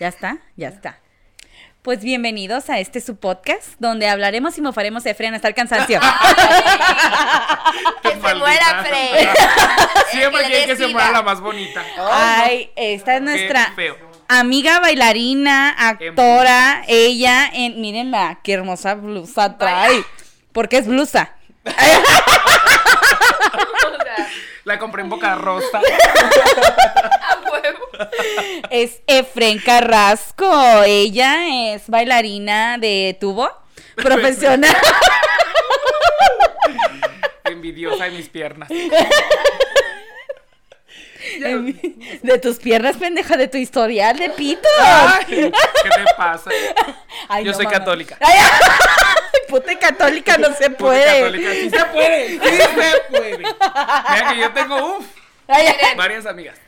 ¿Ya está? Ya está. Pues bienvenidos a este su podcast, donde hablaremos y mofaremos de Fren hasta el cansancio. que se muera Fren. Siempre quiere que se muera la más bonita. Ay, esta es nuestra amiga bailarina, actora, ella, en, mírenla, qué hermosa blusa trae. Porque es blusa. La compré en Boca Rosa. a huevo. Es Efren Carrasco. Ella es bailarina de tubo profesional. Envidiosa de mis piernas. de tus piernas, pendeja, de tu historial de pito. ¿Qué te pasa? Ay, Yo no, soy mamá. católica. Ay, puta católica no se Puta puede. católica. Sí se puede. Sí se puede. Mira que yo tengo, uff, varias amigas.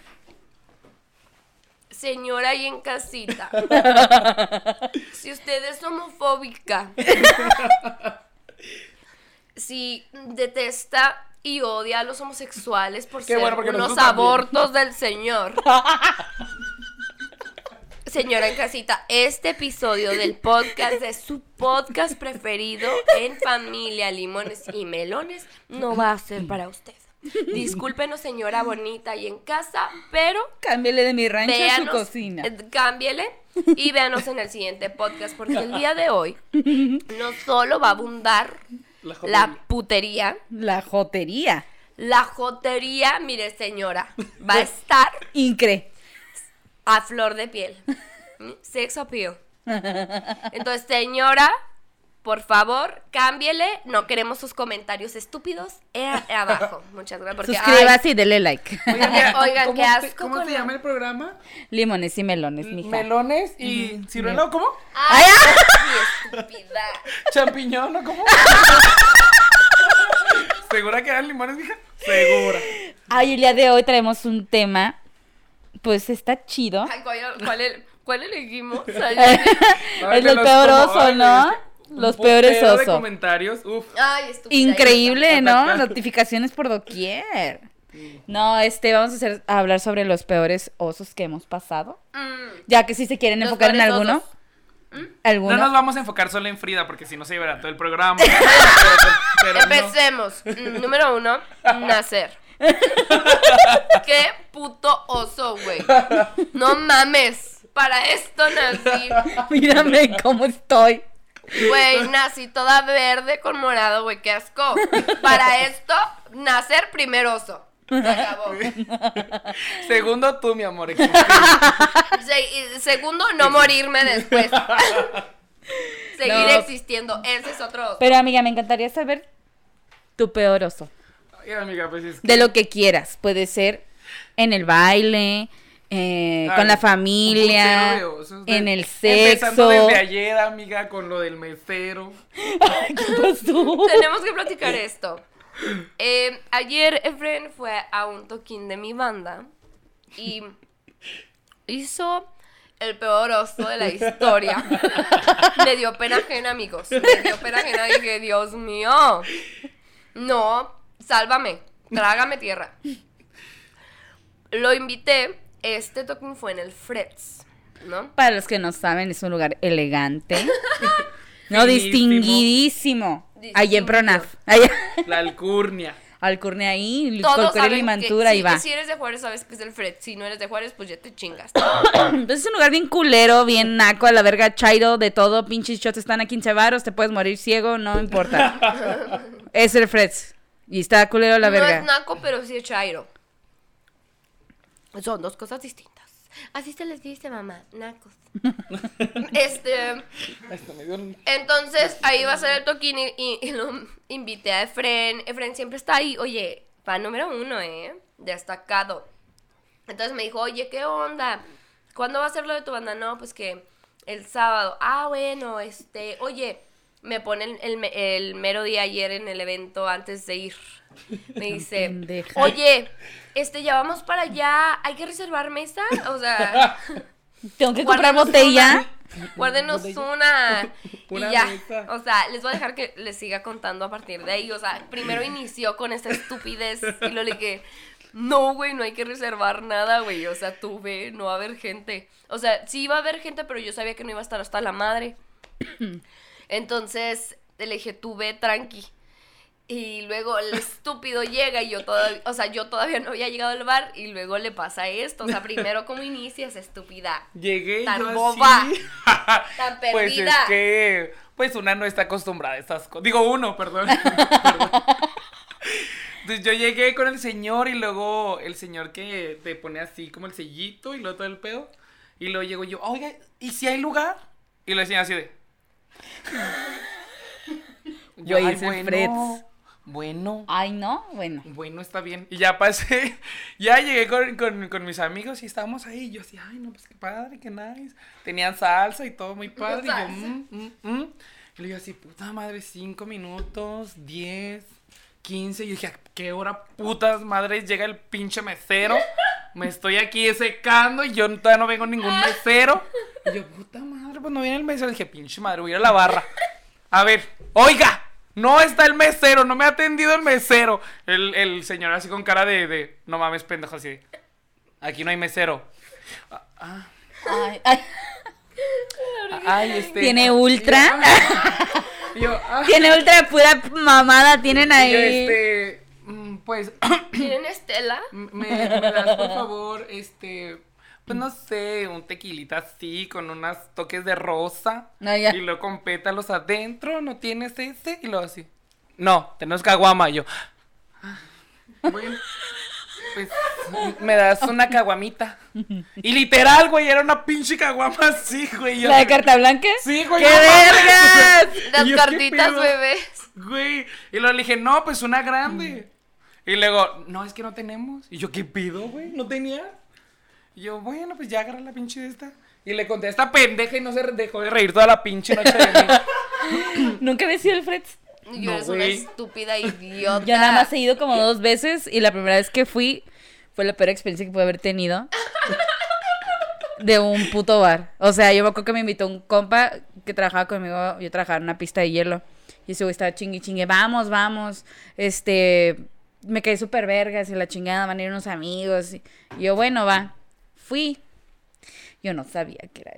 Señora ahí en casita. si usted es homofóbica, si detesta y odia a los homosexuales por Qué ser bueno, porque unos nosotros abortos del señor. Señora en casita, este episodio del podcast de su podcast preferido en familia, limones y melones no va a ser para usted. Discúlpenos, señora bonita y en casa, pero Cámbiale de mi rancho a su cocina. eh, cámbiele y véanos en el siguiente podcast porque el día de hoy no solo va a abundar La putería, La jotería. la jotería, mire señora, va a estar Incre. a flor de piel. Sex appeal. Entonces, señora, por favor, cámbiele. No queremos sus comentarios estúpidos eh, abajo. Muchas gracias. Porque, ay, Suscríbase y dele like. Oigan, Oigan, ¿cómo qué te- asco ¿Cómo se la- llama el programa? Limones y melones, mija. Melones y ciruelo, ¿cómo? ay, qué estúpida. Champiñón, ¿no? ¿Cómo? ¿Segura que eran limones, mija? Segura. Ay, el día de hoy traemos un tema. Pues está chido. Ay, ¿cuál, cuál, el- cuál elegimos? Ay, es el peor oso, ay, ¿no? Los peores putero de osos. comentarios, uf. Ay, estúpida. Increíble, ¿no? Notificaciones por doquier. No, este, vamos a, hacer, a hablar sobre los peores osos que hemos pasado. Mm, Ya que si se quieren Los enfocar en alguno. osos. ¿Alguno? No nos vamos a enfocar solo en Frida porque si no se llevará todo el programa. Pero no. Empecemos. Mm, Número uno, nacer. Qué puto oso, güey. No mames. Para esto nací. Mírame cómo estoy. Güey, nací toda verde con morado, güey. Qué asco. Para esto, nacer primer oso. Se acabó. Segundo tú, mi amor. Se- segundo, no morirme después. Seguir No. existiendo. Ese es otro oso. Pero amiga, me encantaría saber tu peor oso. Ay, amiga, pues es que... De lo que quieras. Puede ser en el baile, eh, Ay, con la familia, en el Empezando sexo. desde ayer, amiga, con lo del mesero. ¿Qué pasó? Tenemos que platicar esto. Eh, ayer Efren fue a un toquín de mi banda y hizo el peor oso de la historia. Me dio pena ajena, amigos. Me dio pena ajena y dije, Dios mío. No, sálvame, trágame tierra. Lo invité, este toquín fue en el Freds, ¿no? Para los que no saben, es un lugar elegante. no, distinguidísimo. Allí en. Pronaf. Allá. La alcurnia. Alcurnia ahí, Todos Colcore saben Limantura, que, y sí, va. que si eres de Juárez sabes que es el Fred. Si no eres de Juárez, pues ya te chingas. Entonces es un lugar bien culero, bien naco, a la verga, chairo, de todo. Pinches shots están a 15 varos, te puedes morir ciego, no importa. es el Freds. Y está culero la no verga. es naco, pero sí es chairo. Son dos cosas distintas. Así se les dice, mamá, nacos. este, entonces ahí va a ser el toquín y, y- y lo invité a Efren. Efren siempre está ahí, oye, fan número uno, ¿eh? Destacado. Entonces me dijo, oye, ¿qué onda? ¿Cuándo va a ser lo de tu banda? No, pues que el sábado. Ah, bueno, este, oye, me pone el, el me- el mero día ayer en el evento antes de ir. Me dice, pendeja. oye, este, ya vamos para allá, hay que reservar mesa. O sea, Tengo que comprar botella. una, guárdenos una. Una y ya. mesa. O sea, les voy a dejar que les siga contando a partir de ahí. O sea, primero inició con esta estupidez y lo le dije, no, güey, no hay que reservar nada, güey. O sea, tú ve, no va a haber gente. O sea, sí iba a haber gente, pero yo sabía que no iba a estar hasta la madre. Entonces, le dije, tú ve, tranqui. Y luego el estúpido llega y yo todavía, o sea, yo todavía no había llegado al bar y luego le pasa esto. O sea, primero, ¿cómo inicias, estúpida? Llegué Tan yo boba, así. tan Pues es perdida. que, pues una no está acostumbrada a estas cosas. Digo uno, perdón. Perdón. Entonces yo llegué con el señor y luego el señor que te pone así como el sellito y luego todo el pedo. Y luego llego yo, oiga, ¿y si hay lugar? Y le decía así de. Yo, Güey, "Ay, es el Freds. bueno, Ay, no, bueno. bueno, está bien. Y ya pasé, ya llegué con, con- con mis amigos y estábamos ahí. Yo así, ay, no, pues qué padre, qué nice. Tenían salsa y todo muy padre. Y yo, mm, mm, mm. Y así, puta madre, cinco minutos, diez, quince. Y yo dije, ¿a qué hora putas madres llega el pinche mesero? Me estoy aquí secando y yo todavía no vengo ningún mesero. Y yo, puta madre, pues no viene el mesero. dije, pinche madre, voy a ir a la barra. A ver, oiga, no está el mesero, no me ha atendido el mesero. El, el señor así con cara de, de, no mames, pendejo, así. de, Aquí no hay mesero. Ah, ah, Ay, ay. ay, este. Tiene ultra. Y yo, ah, Tiene ultra pura mamada, tienen yo, ahí. este. mm, Pues, ¿Tienen Estela? me, me das por favor, este. Pues no sé, un tequilita así, con unos toques de rosa. No, ya. Y luego con pétalos adentro, ¿no tienes ese? Y luego así. No, tenemos caguama. Y yo. "Ah, Bueno, pues me das una caguamita. Y literal, güey, era una pinche caguama así, güey. yo ¿La de carta blanca? Sí, güey. ¡Qué vergas! Las Y yo, ¿qué cartitas bebés. Güey. Y luego le dije, no, pues una grande. Y luego, no, es que no tenemos. Y yo, ¿qué pido, güey? ¿No tenía? Y yo, bueno, pues ya agarra la pinche de esta. Y le conté a esta pendeja y no se dejó de reír toda la pinche noche de mí. Nunca había sido el Freds. Yo No, eres una güey. estúpida idiota. Yo nada más he ido como dos veces y la primera vez que fui fue la peor experiencia que pude haber tenido. De un puto bar. O sea, yo me acuerdo que me invitó un compa que trabajaba conmigo. Yo trabajaba en una pista de hielo. Y ese güey estaba chingue chingue. Vamos, vamos. Este. Me caí súper vergas y la chingada. Van a ir unos amigos. Y yo, bueno, va. Fui. Yo no sabía que era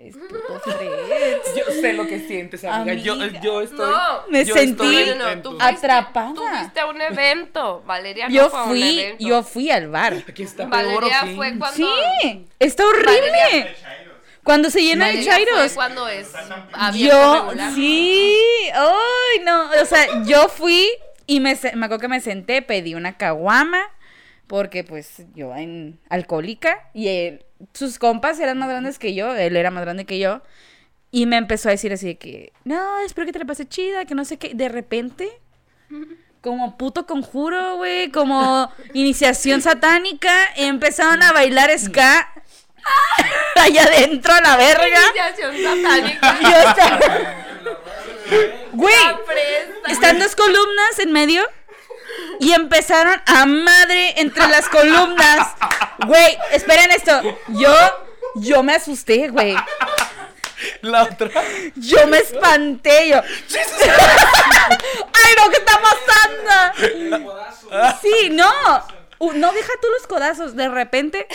Freds. Yo sé lo que sientes, amiga. Yo, Amiga. yo estoy. No. Me yo sentí estoy No, no, tú fuiste- atrapada. Tú fuiste a un evento. Valeria no Yo fue a un fui, evento. yo fui al bar. Aquí está peor, Valeria ¿o qué? fue cuando. Sí, está horrible. Valeria- Cuando se llena de fue chairos. cuando es Yo, regular. sí, ay, no, o sea, yo fui y me, me acuerdo que me senté, pedí una caguama, porque pues yo en alcohólica, y él- sus compas eran más grandes que yo, él era más grande que yo, y me empezó a decir así de que, no, espero que te la pase chida, que no sé qué, de repente, como puto conjuro, güey, como iniciación satánica, empezaron a bailar ska allá adentro a la verga. Iniciación satánica. Yo estaba... Güey, están dos columnas en medio y empezaron a madre entre las columnas. Güey, esperen esto. Yo, yo me asusté, güey. La otra. Yo me espanté, yo. ¡Ay, no! ¿Qué está pasando? Sí, no. Uh, no, deja tú los codazos. De repente,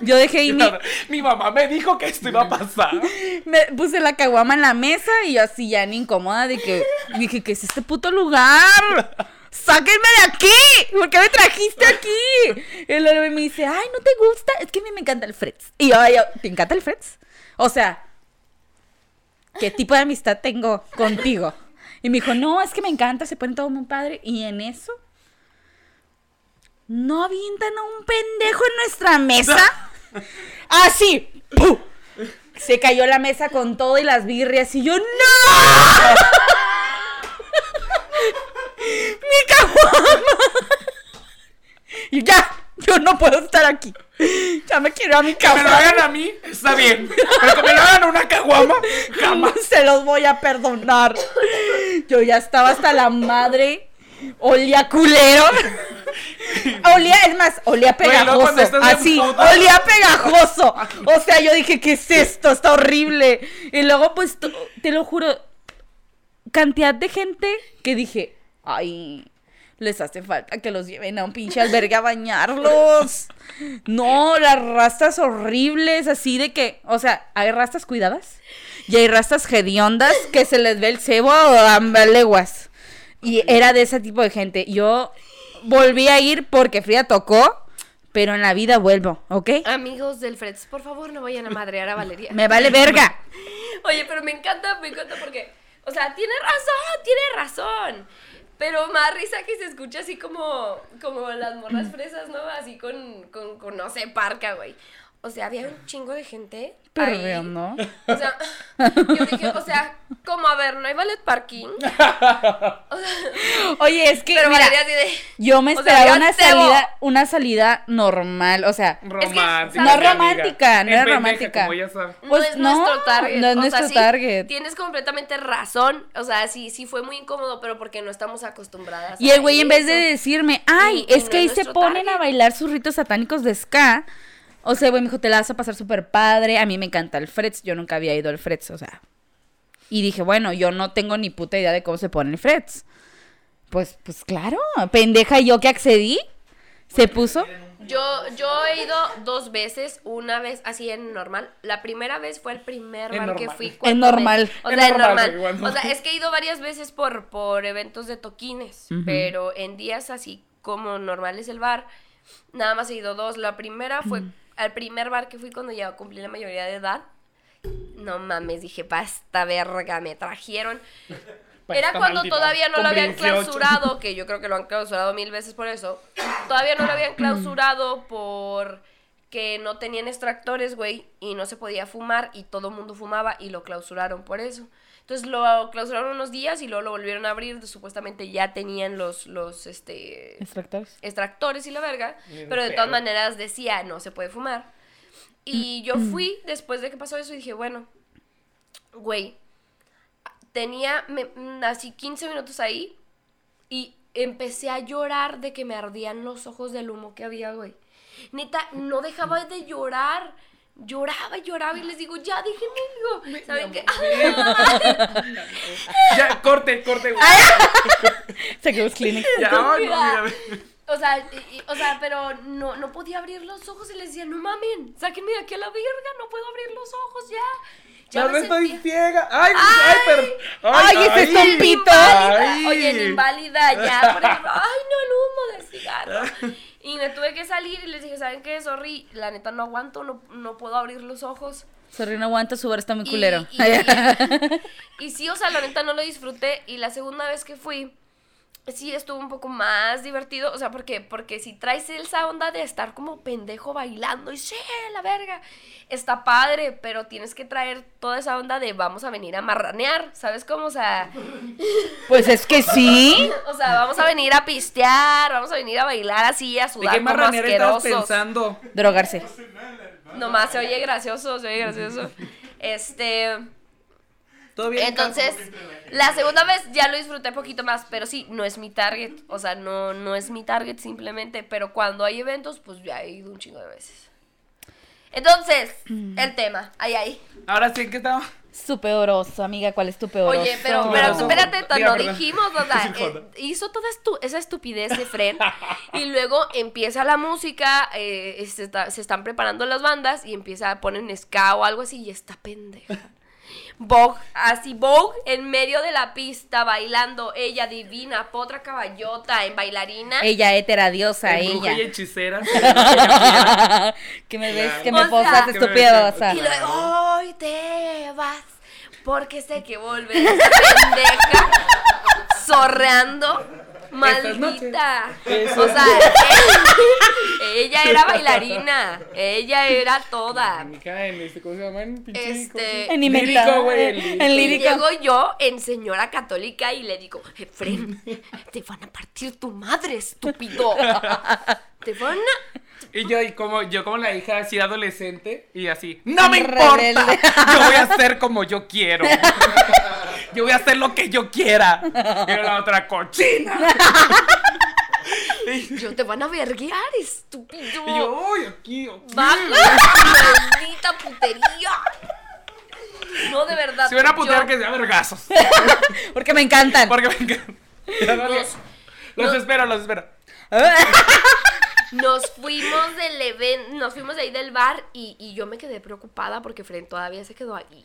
yo dejé ahí mi, Mi mamá me dijo que esto iba a pasar. me puse la caguama en la mesa y yo así ya ni incómoda de que dije, ¿qué es este puto lugar? ¡Sáquenme de aquí! ¿Por qué me trajiste aquí? Y luego me dice, ay, ¿no te gusta? Es que a mí me encanta el Freds. Y yo, yo, ¿te encanta el Freds? O sea, ¿qué tipo de amistad tengo contigo? Y me dijo, no, es que me encanta, se pone todo muy padre. Y en eso, ¿no avientan a un pendejo en nuestra mesa? Así, ¡pum! Se cayó la mesa con todo y las birrias y yo, ¡No! ¡Mi caguama! Y ya, yo no puedo estar aquí. Ya me quiero a mi Que me lo hagan a mí, está bien. Pero que me lo hagan a una caguama, Jamás se los voy a perdonar. Yo ya estaba hasta la madre. Olía culero. Olía, es más, olía pegajoso. Así, olía pegajoso. O sea, yo dije, ¿qué es esto? Está horrible. Y luego, pues, te lo juro, cantidad de gente que dije, ay, les hace falta que los lleven a un pinche albergue a bañarlos. No, las rastas horribles, así de que, o sea, hay rastas cuidadas y hay rastas hediondas que se les ve el cebo a leguas. Y era de ese tipo de gente. Yo volví a ir porque Frida tocó, pero en la vida vuelvo, ¿ok? Amigos del Freds, por favor no vayan a madrear a Valeria. Me vale verga. Oye, pero me encanta, me encanta porque, o sea, tiene razón, tiene razón. Pero más risa que se escucha así como, como las morras fresas, ¿no? Así con, con, con no sé, parca, güey. O sea, había un chingo de gente. O sea, yo dije, o sea, como a ver, no hay ballet parking. O sea, Oye, es que pero mira, Valeria así de. yo me o sea, esperaba yo una salida, una salida normal, o sea, Romántica. no romántica, no Es era romántica. Como ya sabes. No Pues es no, nuestro target. no es O sea, nuestro sí, target. Tienes completamente razón. O sea, sí, sí fue muy incómodo, pero porque no estamos acostumbradas. Y el güey en vez de decirme, ay, Y- y es no que ahí se ponen a bailar sus ritos satánicos de ska. O sea, güey, me dijo, te la vas a pasar súper padre. A mí me encanta el Frets. Yo nunca había ido al Frets, o sea. Y dije, bueno, yo no tengo ni puta idea de cómo se pone el Frets. Pues, pues claro, pendeja yo que accedí. Se puso. Yo, yo he ido dos veces, una vez así en normal. La primera vez fue el primer bar que fui. En me- normal. o En sea, en normal. O sea, es que he ido varias veces por, por eventos de toquines, pero en días así como normal es el bar, nada más he ido dos. La primera fue al primer bar que fui cuando ya cumplí la mayoría de edad. No mames, dije, basta verga, me trajeron. Era cuando todavía no lo habían 28. clausurado, que yo creo que lo han clausurado mil veces por eso. Todavía no lo habían clausurado por que no tenían extractores, güey, y no se podía fumar y todo el mundo fumaba y lo clausuraron por eso. Entonces lo clausuraron unos días y luego lo volvieron a abrir, supuestamente ya tenían los los este Extractores. extractores y la verga, pero de todas maneras decía, no se puede fumar. Y yo fui después de que pasó eso y dije, bueno, güey, tenía me- mm, así 15 minutos ahí y empecé a llorar de que me ardían los ojos del humo que había, güey. Neta, no dejaba de llorar. Lloraba y lloraba y les digo, ya déjenme, digo, ¿saben qué? Ya, corte, corte. güey. Se quedó clinic. Ya, ay, no, mira. O sea, y- y- o sea, pero no, no podía abrir los ojos y les decía, no mamen, sáquenme de aquí a la verga, no puedo abrir los ojos ya. Ya me estoy sentía- ciega. Ay, ay, pero. Ay, ese ay. estompito. Inválida. Ay. Oye, en inválida ya, por ejemplo, ay, no, el humo del cigarro. Y me tuve que salir y les dije, ¿saben qué? Sorry, la neta no aguanto, no, no puedo abrir los ojos. Sorry, no aguanta, su bar está muy Y- culero. Y, y sí, o sea, la neta no lo disfruté. Y la segunda vez que fui, sí estuvo un poco más divertido. O sea, ¿por qué? Porque si traes esa onda de estar como pendejo bailando y sí, la verga, está padre, pero tienes que traer toda esa onda de vamos a venir a marranear, ¿sabes cómo? O sea, Pues es que sí. o sea, vamos a venir a pistear, vamos a venir a bailar así, a ¿De sudar qué como asquerosos. pensando? Drogarse. Nomás se oye gracioso, se oye gracioso. Este... ¿Todo bien? Entonces, la segunda vez ya lo disfruté un poquito más, pero sí, no es mi target. O sea, no, no es mi target simplemente. Pero cuando hay eventos, pues ya he ido un chingo de veces. Entonces, el tema, ahí, ahí. Ahora sí, ¿qué estaba? Su peoroso, amiga, ¿cuál es tu peoroso? Oye, pero, pero espérate, no dijimos, o sea, eh, hizo toda estu- esa estupidez de Fred y luego empieza la música, eh, se, está- se están preparando las bandas y empieza a poner ska o algo así y está pendeja. Vogue, así Vogue en medio de la pista bailando, ella divina, potra caballota en bailarina. Ella heteradiosa, En bruja y ella. hechicera. que me ves, que O me sea- posas. Y luego, hoy te vas, porque sé que volverás pendeja, zorreando. Maldita. O sea, ella, ella era bailarina. Ella era toda. En este, ¿cómo se llama? En pinche. Este, En Lírico, güey, En lírico. Y llego yo en señora católica y le digo, Efren, te van a partir tu madre, estúpido. Te van a... Y yo, y como, yo como la hija así adolescente, y así, ¡No me importa! Rebelde. Yo voy a hacer como yo quiero. Yo voy a hacer lo que yo quiera. Y la otra cochina. Yo te van a verguear, estúpido. y yo, uy, aquí. aquí". Maldita putería. No, de verdad. Si van a putear yo- que sea vergazos. Porque me encantan. Porque me encanta. Ya no le- Nos- Los espero, los espero. Nos fuimos del evento, nos fuimos de ahí del bar y, y yo me quedé preocupada porque Fren todavía se quedó ahí.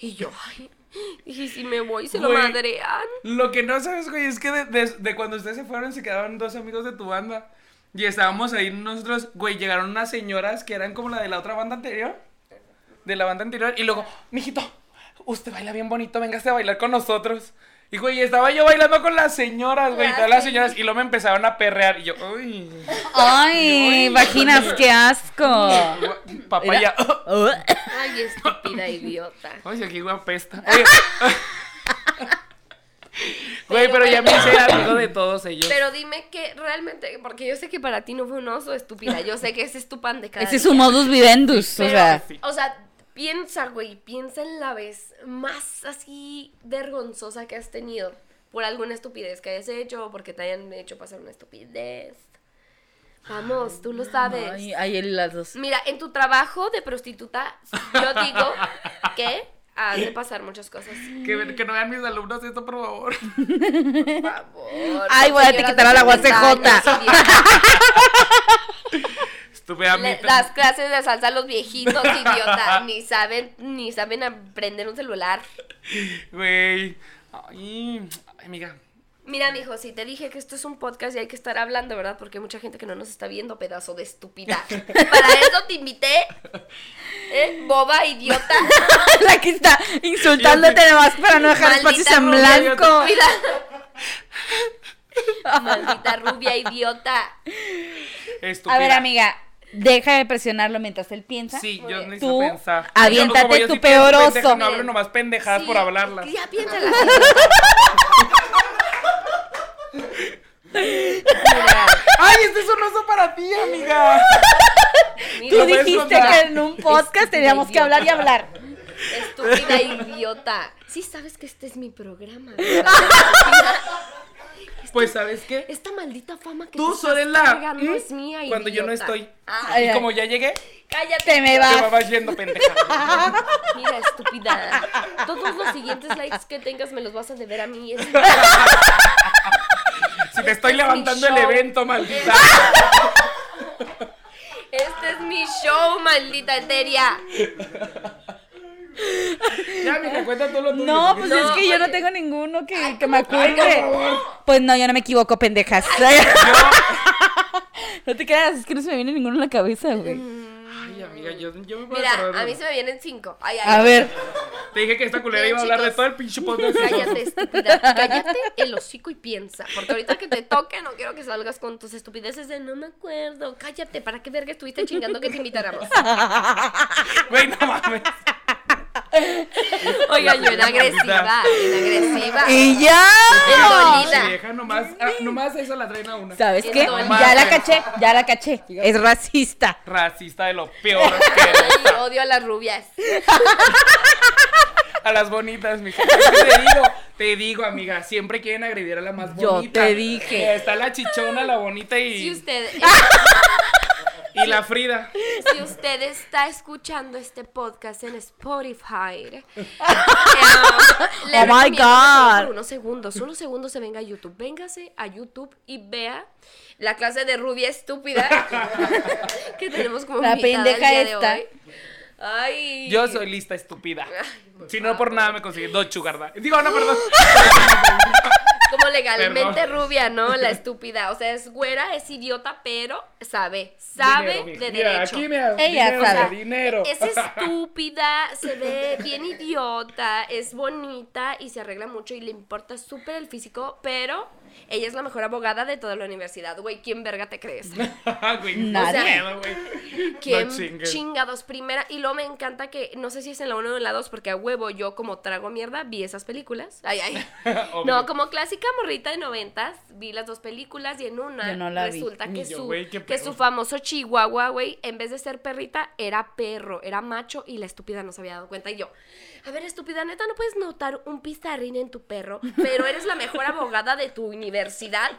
Y yo, ay, dije, si me voy se lo Güey. madrean. Lo que no sabes, güey, es que de, de- de cuando ustedes se fueron se quedaron dos amigos de tu banda. Y estábamos ahí nosotros, güey, llegaron unas señoras que eran como la de la otra banda anterior. De la banda anterior. Y luego, mijito, usted baila bien bonito, véngase a bailar con nosotros. Y güey, estaba yo bailando con las señoras, güey, todas las señoras. Y luego me empezaron a perrear. Y yo, uy, Ay, vaginas, qué asco. papaya. Ay, estúpida idiota. Ay, aquí güey apesta. Oye. Güey, pero ya me hice amigo de todos ellos. Pero dime que realmente, porque yo sé que para ti no fue un oso estúpida, yo sé que ese es tu pan de cada Ese es un modus vivendus, o Pero, sea. Sí. o sea, piensa, güey, piensa en la vez más así vergonzosa que has tenido por alguna estupidez que hayas hecho o porque te hayan hecho pasar una estupidez. Vamos, tú lo sabes. Ay, ay, las dos. Mira, en tu trabajo de prostituta, yo digo que has de pasar muchas cosas. Que, que no vean mis alumnos esto, por favor. Por favor. Ay, voy a etiquetar a la de 60 guasejota. años, idiota. Estuve a mí. Le- las clases de salsa a los viejitos, idiota. Ni saben, ni saben aprender un celular. Güey. Ay, amiga. Mira, mijo, si te dije que esto es un podcast y hay que estar hablando, ¿verdad? Porque hay mucha gente que no nos está viendo, pedazo de estúpida. Para eso te invité. ¿Eh? Boba, idiota. La que está insultándote nomás para no dejar espacios en blanco. Maldita rubia, idiota. Estúpida. A ver, amiga, deja de presionarlo mientras él piensa. Sí, yo necesito Tú, pensar. aviéntate tu peor pendeja, oso. No hablo nomás pendejadas Sí, por hablarlas. Ya piénsala. ¡Ay, este es un oso para ti, amiga! Tú dijiste que en un podcast teníamos que hablar y hablar. Estúpida idiota. Sí sabes que este es mi programa. Pues, ¿sabes qué? Esta maldita fama que Tú estás la. ¿Mm? es mía, Cuando yo no idiota. estoy. Ah, Y como ya llegué, cállate. Te me te vas. vas yendo pendeja. Mira, estúpida. Todos los siguientes likes que tengas me los vas a deber a mí. Es- Si te estoy Este es levantando el show. evento, maldita. Este es mi show, maldita eteria. Ya, amiga, cuenta todo lo tuyo. No, pues No, es que yo no tengo ninguno que, Ay, que me ¿cómo Ay, por acuerde. Pues no, yo no me equivoco, pendejas. No te creas, es que no se me viene ninguno en la cabeza, güey. Ay, amiga, yo, yo me puedo Mira, a mí se me vienen cinco. Ay, ay. A ver, Te dije que esta culera Bien, iba a hablar de todo el pinche podcast. Cállate, estúpida. Cállate el hocico y piensa. Porque ahorita que te toque, no quiero que salgas con tus estupideces de no me acuerdo. Cállate, ¿para qué verga estuviste chingando que te invitáramos? Güey, no mames. Oiga, yo en agresiva, en agresiva. y ya. Deja nomás, ah, nomás eso la traen a una. ¿Sabes qué? Ya la caché, ya la caché. Es racista. Racista de lo peor que odio a las rubias. a las bonitas, mija. Te digo, te digo, amiga, siempre quieren agredir a la más Yo bonita. te dije. Está la chichona, la bonita y, Si usted, y la Frida. si usted está escuchando este podcast en Spotify, eh, le Oh my God. por unos segundos, unos segundos se venga a YouTube. Véngase a YouTube y vea la clase de rubia estúpida que tenemos como La pendeja de esta. hoy. Ay. Yo soy lista estúpida. Ay, Si no por nada me conseguí dos chugarda. Digo, no, perdón. Como legalmente Perdón. rubia, ¿no? La estúpida. O sea, es güera, es idiota, pero sabe. Sabe Dinero, de Mira, derecho. aquí, mira, Ella dinero, sabe. dinero. Es estúpida, se ve bien idiota, es bonita y se arregla mucho y le importa súper el físico, pero ella es la mejor abogada de toda la universidad. Güey, ¿quién verga te crees? Güey, Nadie. no pedo, güey. ¿Quién No chingados? Primera, y luego me encanta que, no sé si es en la 1 o en la 2, porque a huevo yo como trago mierda vi esas películas. Ay, ay. No, como clásica morrita de noventas, vi las dos películas y en una no vi. resulta que, yo, su, que su famoso chihuahua, güey, en vez de ser perrita, era perro, era macho y la estúpida no se había dado cuenta. Y yo, a ver, estúpida, neta, no puedes notar un pizarrín en tu perro, pero eres la mejor abogada de tu universidad.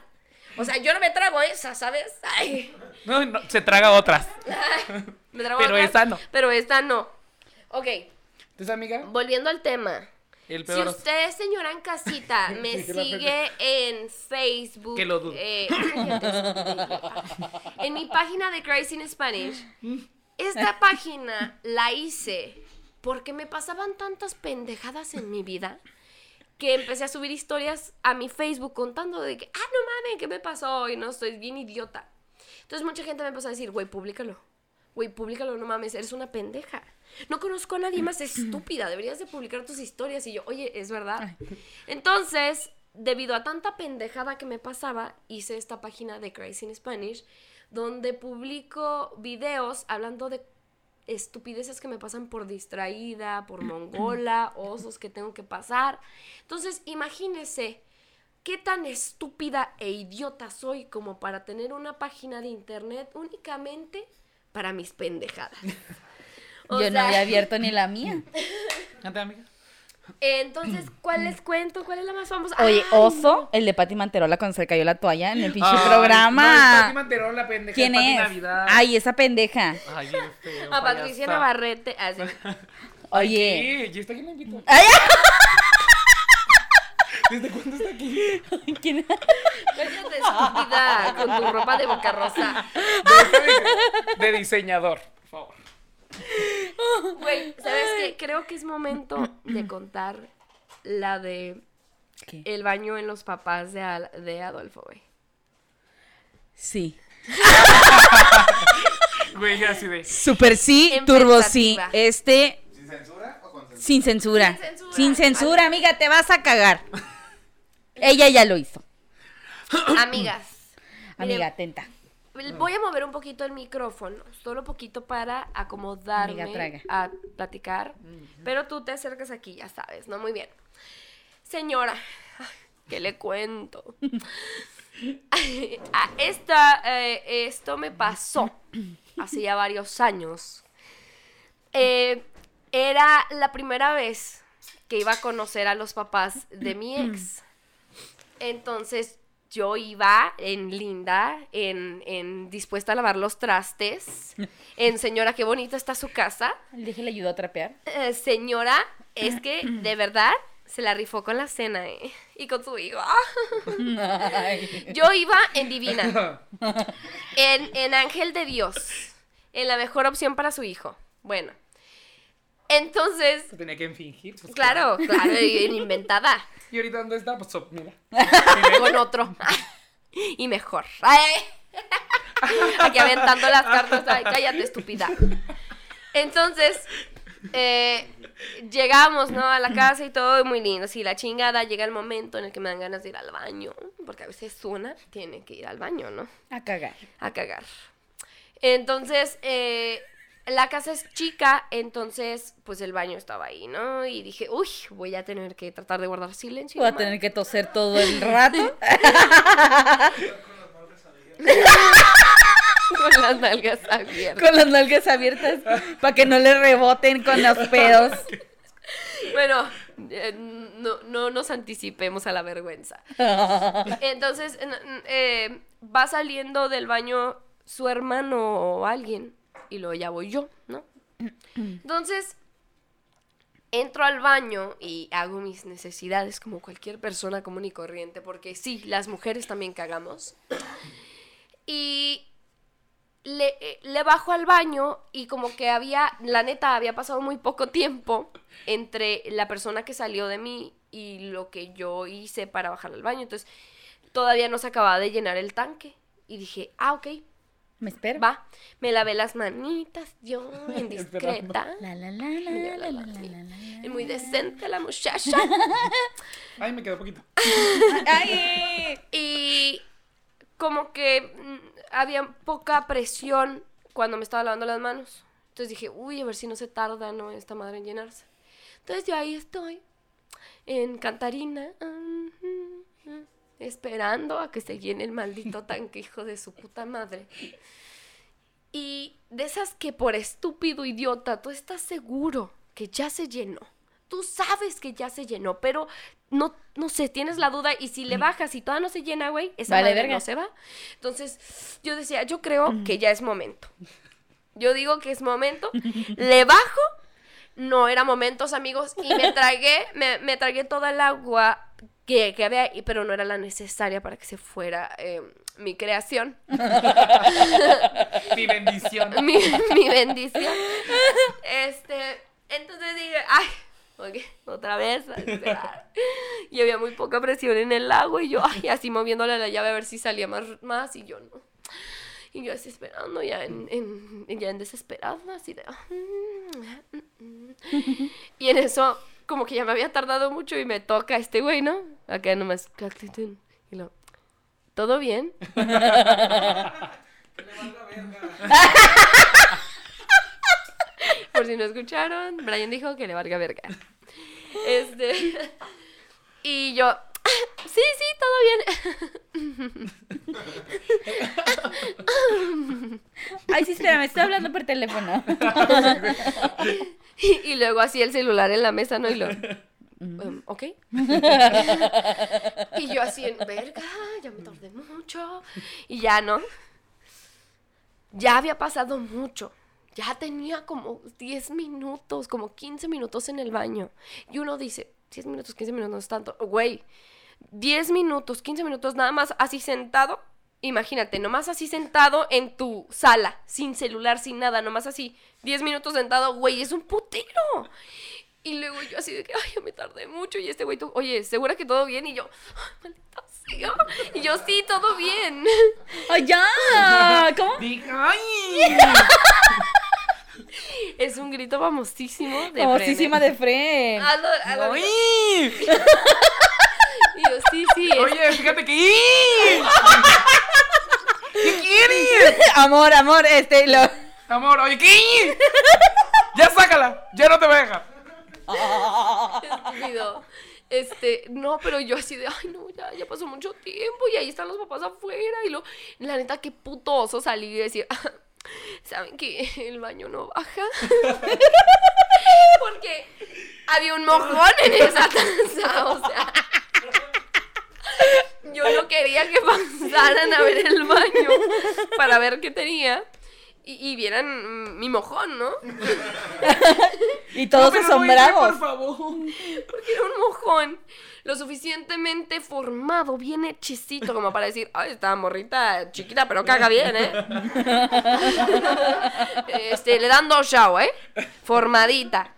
O sea, yo no me trago esa, ¿sabes? Ay. No, no, se traga otras. Me trago Pero otras, esta no. Pero esta no. Ok, Entonces, amiga, volviendo al tema. El Si peor usted, señora en casita, me Sí, sigue en Facebook. Que lo dudo. eh, en mi página de Crazy in Spanish. Esta página la hice porque me pasaban tantas pendejadas en mi vida que empecé a subir historias a mi Facebook contando de que, ah, no mames, ¿qué me pasó? Y no, estoy bien idiota. Entonces mucha gente me empezó a decir, güey, públicalo. Güey, públicalo, no mames, eres una pendeja. No conozco a nadie más estúpida, deberías de publicar tus historias. Y yo, oye, es verdad. Entonces, debido a tanta pendejada que me pasaba, hice esta página de Crazy in Spanish, donde publico videos hablando de estupideces que me pasan por distraída, por mongola, osos que tengo que pasar. Entonces, imagínese qué tan estúpida e idiota soy como para tener una página de internet únicamente para mis pendejadas. O Yo no había abierto ni la mía. Ante, amiga. Entonces, ¿cuál les cuento? ¿Cuál es la más famosa? Oye, ¡Ay! Oso, el de Pati Manterola cuando se le cayó la toalla en el pinche Ay, no, programa. Pati Manterol, la pendeja. ¿Quién Pati es? Navidad. Ay, esa pendeja. Ay, feo, A Patricia. Navarrete. así. Oye. ¿Qué? ¿Y esta quién la invitó? Ay, ¿Desde cuándo está aquí? ¿quién? Cállate, estúpida, con tu ropa de boca rosa. De, de diseñador. Güey, ¿sabes qué? Creo que es momento de contar la de ¿Qué? el baño en los papás de, Al- de Adolfo, güey. Sí. Güey, así de. Super sí, turbo sí. Este, ¿Sin censura o con censura? sin censura. Sin censura. Sin censura, amiga, te vas a cagar. Ella ya lo hizo. Amigas. Amiga, atenta. Voy a mover un poquito el micrófono, solo poquito para acomodarme Amiga, a platicar. Pero tú te acercas aquí, ya sabes, ¿no? Muy bien. Señora, ¿qué le cuento? A esta, eh, esto me pasó hace ya varios años. Eh, era la primera vez que iba a conocer a los papás de mi ex. Entonces yo iba en linda, en, en dispuesta a lavar los trastes, en señora, qué bonita está su casa. Dije, le ayudó a trapear. Eh, señora, es que de verdad se la rifó con la cena, ¿eh? Y con su hijo. Yo iba en divina, en, en ángel de Dios, en la mejor opción para su hijo. Bueno, entonces, Se tenía que fingir. Pues, claro, claro, inventada. ¿Y ahorita dónde está? Pues, oh, mira. con otro. y mejor. Ay. Aquí aventando las cartas. Ay, cállate, estúpida. Entonces, eh, llegamos, ¿no? A la casa y todo muy lindo. Sí, la chingada llega el momento en el que me dan ganas de ir al baño. Porque a veces una tiene que ir al baño, ¿no? A cagar. a cagar. Entonces, eh, la casa es chica, entonces, pues el baño estaba ahí, ¿no? Y dije, uy, voy a tener que tratar de guardar silencio. Voy a tener que toser todo el rato. Con las nalgas abiertas. Con las nalgas abiertas. Para que no le reboten con los pedos. Bueno, eh, no, no nos anticipemos a la vergüenza. Entonces, eh, va saliendo del baño su hermano o alguien, y luego ya voy yo, ¿no? Entonces, entro al baño y hago mis necesidades como cualquier persona común y corriente, porque sí, las mujeres también cagamos. Y le, eh, le bajo al baño y como que había, la neta, había pasado muy poco tiempo entre la persona que salió de mí y lo que yo hice para bajar al baño. Entonces, todavía no se acababa de llenar el tanque. Y dije, ah, ok, me espero. Va, me lavé las manitas, yo, indiscreta. La, la, la, la, la, la, la, Muy decente la muchacha. Ay, me quedó poquito. Ay. Y como que mm, había poca presión cuando me estaba lavando las manos. Entonces dije, uy, a ver si no se tarda, ¿no? Esta madre en llenarse. Entonces yo ahí estoy, en Cantarina. Uh -huh, uh -huh esperando a que se llene el maldito tanque, hijo de su puta madre. Y de esas que por estúpido idiota, tú estás seguro que ya se llenó. Tú sabes que ya se llenó, pero no, no sé, tienes la duda y si le bajas y todavía no se llena, güey, esa Vale, madre verga. no se va. Entonces, yo decía, yo creo que ya es momento. Yo digo que es momento. Le bajo, no era momentos, amigos, y me tragué, me, me tragué toda el agua que, que había, y- pero no era la necesaria para que se fuera eh, mi creación, Mi bendición. mi, mi bendición. Este, entonces dije, ay, ok, otra vez. a esperar". Y había muy poca presión en el agua, y yo, ay, así moviéndole la llave a ver si salía más, más, y yo no. Y yo así esperando, ya en, en, ya en desesperada, así de... "Mm, mm, mm". Y en eso, como que ya me había tardado mucho y me toca este güey, ¿no? Acá nomás. Y lo, ¿todo bien? Por si no escucharon, Brian dijo que le valga verga. Este. Y yo, sí, sí, todo bien. Ay, sí, espérame, estoy hablando por teléfono. Y, y luego así el celular en la mesa, ¿no? Y lo. "Um, ¿Ok? y yo así en verga, ya me tardé mucho. Y ya, ¿no? Ya había pasado mucho. Ya tenía como 10 minutos, como 15 minutos en el baño. Y uno dice, 10 minutos, 15 minutos no es tanto. Güey, 10 minutos, 15 minutos nada más así sentado. Imagínate, nomás así sentado en tu sala, sin celular, sin nada, nomás así, 10 minutos sentado, güey, es un putero. Y luego yo así de que, ay, ya me tardé mucho. Y este güey, tú, oye, ¿segura que todo bien? Y yo, ay, maldita sea. Y yo, sí, todo bien. ¡Ay, ya! ¿Cómo? ¡ay! Es un grito famosísimo de Famosísima Bremen. de Fred. Ah, ah, ¡Ay! Y yo, sí, sí. es- Oye, fíjate que. ¿Qué quieres? amor, amor, este, lo... Amor, oye, ¿qué? Ya sácala, ya no te voy a dejar. estúpido. Este, no, pero yo así de, ay, no, ya, ya pasó mucho tiempo y ahí están los papás afuera. Y lo, la neta, qué puto oso salir y decir, "Ah, ¿saben que el baño no baja? Porque había un mojón en esa taza, o sea. Yo no quería que pasaran a ver el baño para ver qué tenía. Y, y vieran mi mojón, ¿no? Y todos No, pero no asombrados. por favor. Porque era un mojón lo suficientemente formado, bien hechicito, como para decir, ay, esta morrita chiquita, pero caga bien, ¿eh? este, le dan dos show, ¿eh? Formadita.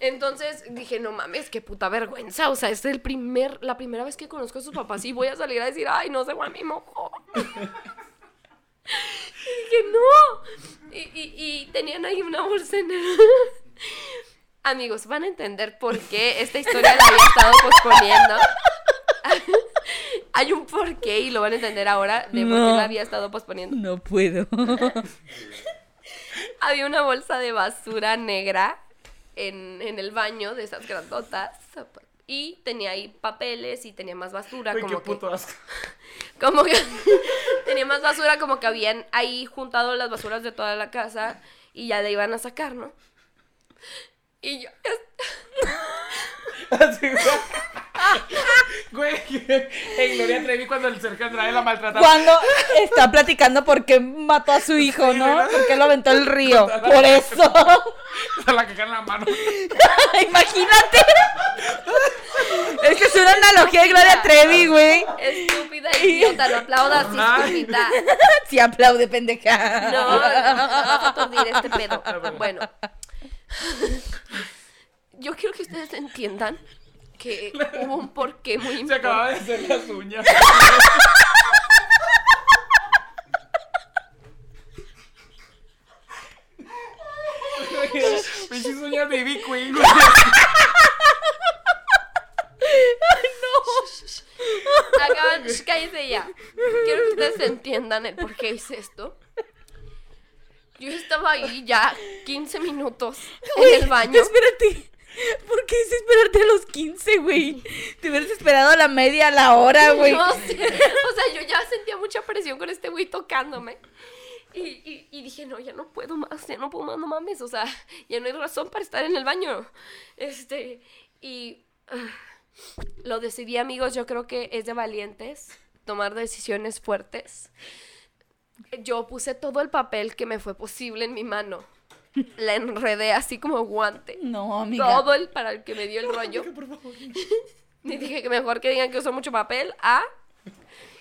Entonces dije, no mames, qué puta vergüenza. O sea, es el primer, la primera vez que conozco a sus papás y voy a salir a decir, ay, no se fue a mi mojón. y dije, no. Y, y- y tenían ahí una bolsa en el... Amigos, van a entender por qué esta historia la había estado posponiendo. Hay un porqué y lo van a entender ahora de por qué la había estado posponiendo. No puedo. Había una bolsa de basura negra en, en el baño de esas grandotas. Y tenía ahí papeles y tenía más basura. Qué como que, puto asco. como que tenía más basura, como que habían ahí juntado las basuras de toda la casa y ya le iban a sacar, ¿no? Y yo, Así, güey. Güey, en Gloria Trevi cuando el Sergio Andrade la maltrataba. Cuando está platicando por qué mató a su hijo, ¿no? ¿verdad? Por qué lo aventó al río. Por eso. Se la cagan la mano. Imagínate. Es que es una analogía de Gloria Trevi, güey. estúpida, idiota, no aplaudas, estúpida. Sí aplaude, pendeja. No, no, vas a aturdir este pedo. Bueno. Yo quiero que ustedes entiendan que hubo un porqué muy Se importante. acababa de hacer las uñas. Pinches uñas de Ivy Queen. güey. Acaban, shh, cállese ya. Quiero que ustedes entiendan el por qué hice esto. Yo estaba ahí ya 15 minutos en el baño. Espérate. ¿Por qué hice esperarte a los 15, güey? Te hubieras esperado a la media, a la hora, güey. No sé. O sea, yo ya sentía mucha presión con este güey tocándome. Y, y- y dije, no, ya no puedo más, ya no puedo más, no mames. O sea, ya no hay razón para estar en el baño. Este, y ah, lo decidí, amigos. Yo creo que es de valientes tomar decisiones fuertes. Yo puse todo el papel que me fue posible en mi mano. la enredé así como guante. No, amiga. Todo el para el que me dio el rollo. Por favor. Y dije que mejor que digan que usó mucho papel a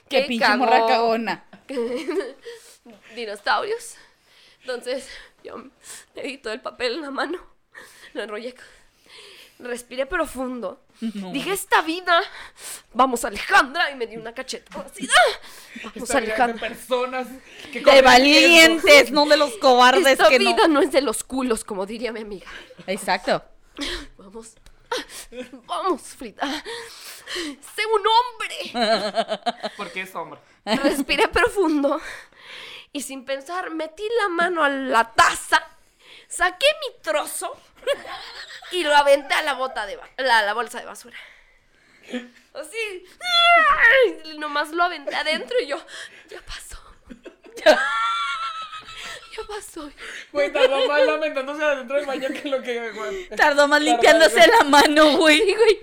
Qué que pinche cagó morra cagona. dinosaurios. Entonces, yo me di todo el papel en la mano, lo enrollé, respiré profundo. No. Dije, esta vida, vamos Alejandra, y me di una cacheta. Así, ¡ah! Vamos Esta vida de Alejandra. personas que De valientes, no de los cobardes Esta que vida no. no es de los culos, como diría mi amiga. Exacto. Vamos. Vamos, Frida. Sé un hombre. riesgos. Porque es hombre. Respiré profundo y sin pensar metí la mano a la taza, saqué mi trozo y lo aventé a la bota de la, la bolsa de basura. Así, nomás lo aventé adentro y yo, ya pasó. Ya pasó. Güey, tardó más lamentándose adentro del baño que lo que, güey. Tardó más limpiándose la mano, güey. Y, güey,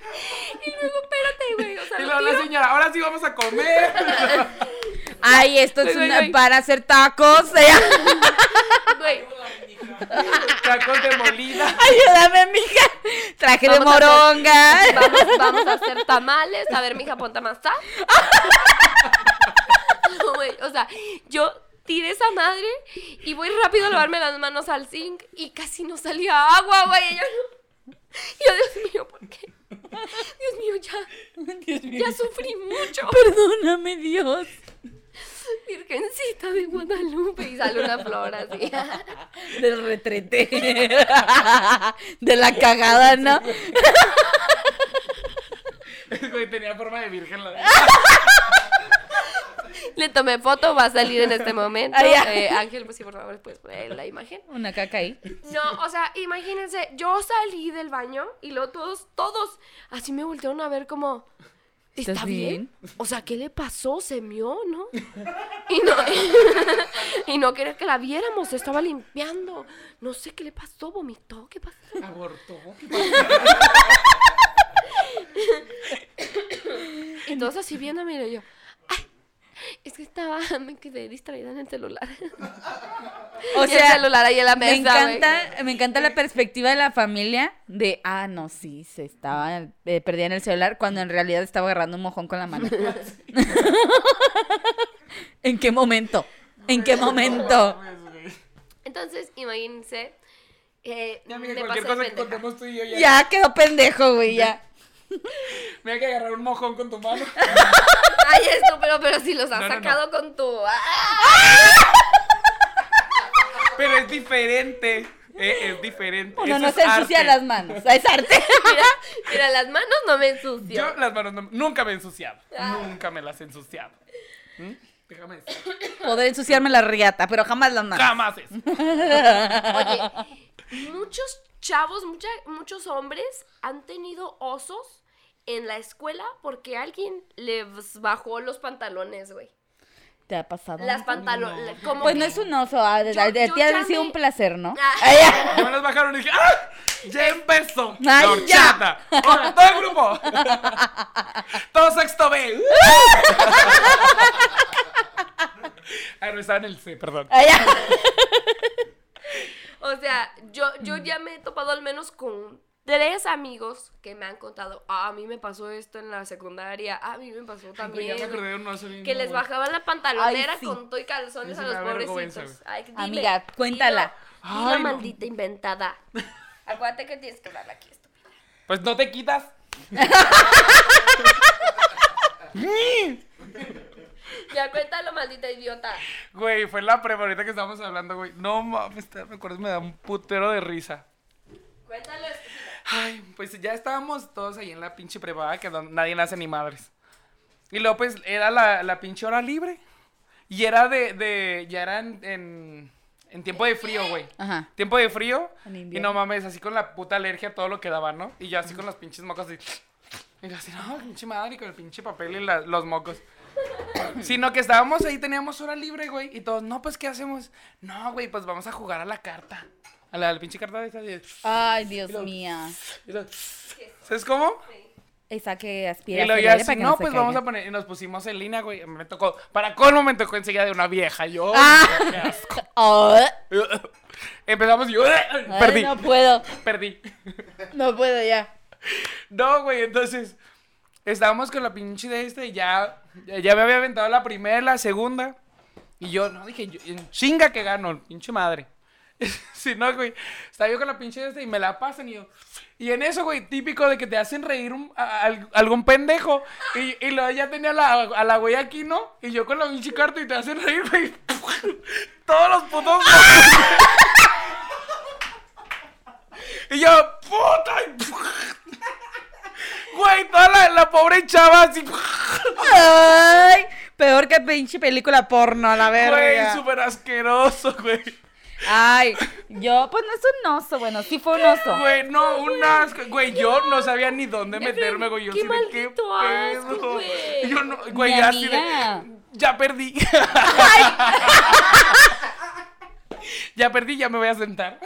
y luego, espérate, güey. O sea, Y luego la señora, ahora sí vamos a comer. Ay, esto es Güey, güey, una güey. para hacer tacos. eh. Güey, Tacos de molida. Ayúdame, mija. Traje de Vamos a hacer- moronga. Vamos, vamos a hacer tamales. A ver, mija. No, güey, o sea, yo tiré esa madre y voy rápido a lavarme las manos al zinc y casi no salía agua, güey. y Yo, no- y yo, Dios mío, ¿por qué? Dios mío, ya, Dios mío. ya sufrí mucho. Perdóname, Dios. Virgencita de Guadalupe. Y sale una flor así. Del retrete. De la cagada, ¿no? Güey, tenía forma de virgen la Le tomé foto, va a salir en este momento. Eh, Ángel, pues sí, por favor, puedes poner la imagen. Una caca ahí. No, o sea, imagínense, yo salí del baño y luego todos, todos, así me voltearon a ver como, ¿está ¿Estás bien? O sea, ¿qué le pasó? ¿Se mió, no? Y no, y no quería que la viéramos, estaba limpiando. No sé qué le pasó, vomitó, ¿qué pasó? Abortó. Y todos así viéndome yo, es que estaba, me quedé distraída en el celular. O Y el sea, celular ahí en la me mesa, güey. encanta, me encanta la perspectiva de la familia de, ah, no, sí, se estaba, eh, perdía en el celular cuando en realidad estaba agarrando un mojón con la mano. ¿En qué momento? ¿En qué momento? Entonces, imagínense, eh, amiga, me cualquier cosa de que pendeja. contemos tú y yo ya. Ya quedó pendejo, güey, ya. Mira que agarrar un mojón con tu mano. Ay, esto, pero, pero si los has No, no, no. sacado con tu... ¡Ah! Pero es diferente. eh, es diferente. Uno Eso no es se ensucia arte. las manos, es arte. Mira, mira, las manos no me ensucio. Yo las manos no- nunca me he ensuciado. Ah. Nunca me las he ensuciado. ¿Mm? Déjame decir. Poder ensuciarme la riata, pero jamás las manos. Jamás eso. Oye, muchos chavos, mucha- muchos hombres han tenido osos en la escuela porque alguien les bajó los pantalones, güey. ¿Te ha pasado? Las pantalones, Pues no es un oso, ah, de, ti ha ya sido me- un placer, ¿no? Ah. Ay, ya. No me las bajaron y dije, ¡ah! ¡Ya empezó! Ay, La horchata. Ahora, todo el grupo. todo sexto B. Ah, no, estaba en el C, perdón. Ay, ya. O sea, yo, yo ya me he topado al menos con tres amigos que me han contado, ah, a mí me pasó esto en la secundaria, ah, a mí me pasó también. ya me Que les bajaban la pantalonera Ay, sí. con todo y calzones a los pobrecitos. Ay, dime, Amiga, cuéntala. No. maldita inventada. Acuérdate que tienes que hablar aquí, estúpida. Pues no te quitas. Ya cuéntalo, maldita idiota. Güey, fue la prepa ahorita que estábamos hablando, güey. No mames, te- me acuerdo, me da un putero de risa. Cuéntalo. Ay, pues ya estábamos todos ahí en la pinche prepa, que no- nadie nace ni madres. Y luego, pues, era la, la pinche hora libre. Y era de, de ya era en, en, en tiempo de frío, güey. Ajá. Tiempo de frío. En Y no mames, así con la puta alergia a todo lo que daba, ¿no? Y yo así con los pinches mocos así. Y yo así, no, pinche madre, y con el pinche papel y la- los mocos. Sino que estábamos ahí, teníamos hora libre, güey. Y todos, no, pues, ¿qué hacemos? No, güey, pues vamos a jugar a la carta. A la, a la pinche carta de esa. de- Ay, Dios lo- lo- ¿Sabes cómo? Esa que aspira Y así, que no, pues caiga. vamos a poner. Y nos pusimos en línea, güey. Me tocó, para colmo me tocó enseguida de una vieja. Yo, Ah. Oh, Empezamos y yo, Ay, perdí, no puedo. perdí. No puedo ya. No, güey, entonces estábamos con la pinche de este y ya, ya, ya me había aventado la primera, la segunda. Y yo, no, dije, yo, chinga que gano, pinche madre. Si no, güey, estaba yo con la pinche de este y me la pasan y yo. Y en eso, güey, típico de que te hacen reír a- algún pendejo. Y, y luego ya tenía la, a la güey aquí, ¿no? Y yo con la pinche carta y te hacen reír, güey. Todos los putos. Y yo, puta. Güey, toda la, la pobre chava así. Ay, peor que pinche película porno, a la Güey, verga. súper asqueroso, güey. Ay, yo, pues no es un oso, bueno, sí fue un oso. Güey, no, un asco. Güey, yo no sabía ni dónde meterme, güey. Yo qué de qué pedo. güey. Yo no, güey, Mi ya así de. Ya perdí. ya perdí, ya me voy a sentar.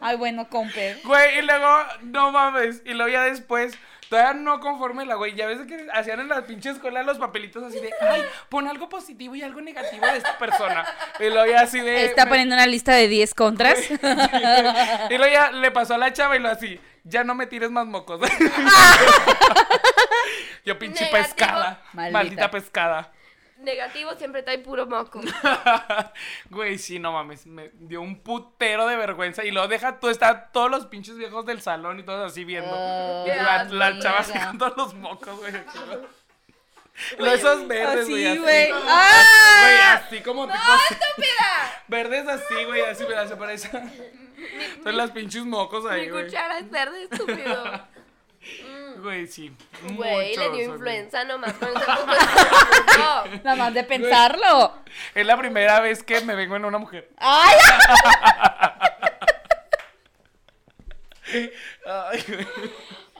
Ay, bueno, compe. Güey, y luego, no mames. Y luego ya después, todavía no conforme la güey. Ya ves que hacían en la pinche escuela los papelitos así de, ay, pon algo positivo y algo negativo de esta persona. Y luego ya así de. Está me- poniendo una lista de 10 contras. y luego ya le pasó a la chava y lo así, ya no me tires más mocos. Yo pinche Negativo. pescada. Maldita. Maldita pescada. Negativo siempre trae puro moco. Güey, sí, no mames, me dio un putero de vergüenza. Y luego deja tú, está todos los pinches viejos del salón y todos así viendo. Oh, la, la chava sacando los mocos, güey. ¿no? Los esos verdes, güey. Así, güey. Güey, ¡Ah! así como tipo. ¡Estúpida! Verdes así, güey, así, mira, se parece. Son las pinches mocos ahí, Mi güey. cuchara es verde, estúpido. Güey, sí. Güey, le mucho dio influenza nomás con. Nada más de pensarlo. Es la primera vez que me vengo en una mujer. ¡Ay! Ay, güey.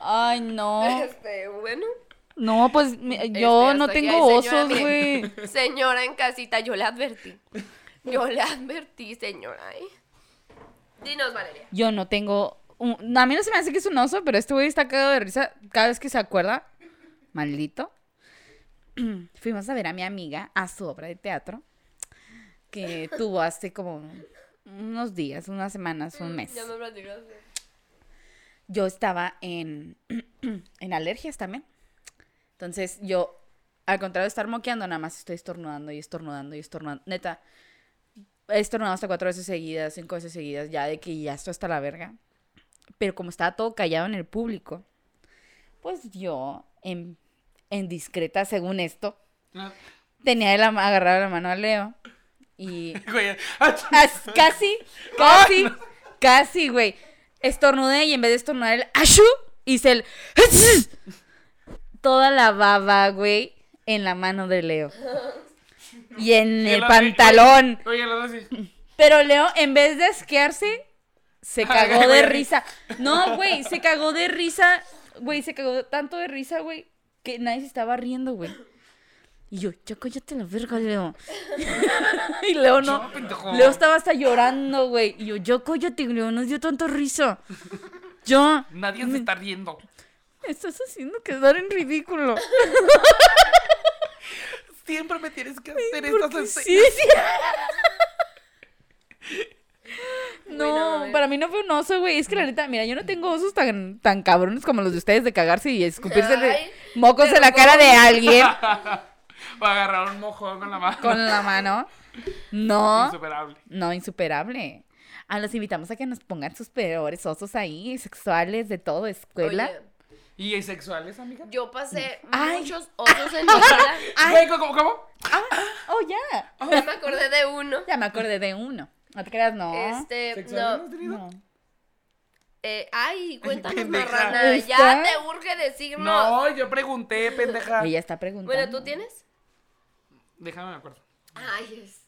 Ay, no. Este, bueno. No, pues mi- yo Este, no tengo osos, güey. Señora en casita, yo le advertí. Yo le advertí, señora, ¿eh? Dinos, Valeria. Yo no tengo. Un- A mí no se me hace que es un oso, pero este güey está cagado de risa cada vez que se acuerda. Maldito. Fuimos a ver a mi amiga a su obra de teatro que tuvo hace como unos días, unas semanas, un mes. Ya me platicaste. Yo estaba en, en alergias también. Entonces yo, al contrario de estar moqueando, nada más estoy estornudando y estornudando y estornudando. Neta, he estornudado hasta cuatro veces seguidas, cinco veces seguidas, ya de que ya estoy hasta la verga. Pero como estaba todo callado en el público, pues yo, en, en discreta, según esto, tenía de la, ma- agarrado la mano a Leo. Y ah, As- casi, casi, casi, güey. Estornudé y en vez de estornudar el ashu, hice el toda la baba, güey, en la mano de Leo. Y en el pantalón. Oye. Pero Leo, en vez de asquearse, se cagó de risa. No, güey, se cagó de risa. Güey, se cagó tanto de risa, güey, que nadie se estaba riendo, güey. Y yo, ya cállate la verga, Leo. y Leo no. Leo estaba hasta llorando, güey. Y yo, yo cállate, Leo, no dio tanta risa. Yo, Nadie se está riendo. me estás haciendo quedar en ridículo. Siempre me tienes que hacer estas sí, escenas. sí. No, para mí no fue un oso, güey. Es que la neta, mira, yo no tengo osos tan, tan cabrones como los de ustedes de cagarse y escupirse Ay, mocos en la cara de alguien O agarrar un mojón con la mano. con la mano. No, Insuperable. no, insuperable. Ah, los invitamos a que nos pongan sus peores osos ahí, sexuales, de todo, escuela. Oye, ¿Y sexuales, amiga? yo pasé Ay. muchos osos en mi vida. ¿cómo? cómo? Ah, oh, ya. Ya me acordé de uno. Ya me acordé de uno. No te creas, no. Este, ¿Sexuales no. has tenido? No. Eh, ay, cuéntanos, pendeja. marrana. ¿Está? Ya te urge decirnos. No, yo pregunté, pendeja. Ella está preguntando. Bueno, ¿tú tienes? Déjame me acuerdo. Ay, es.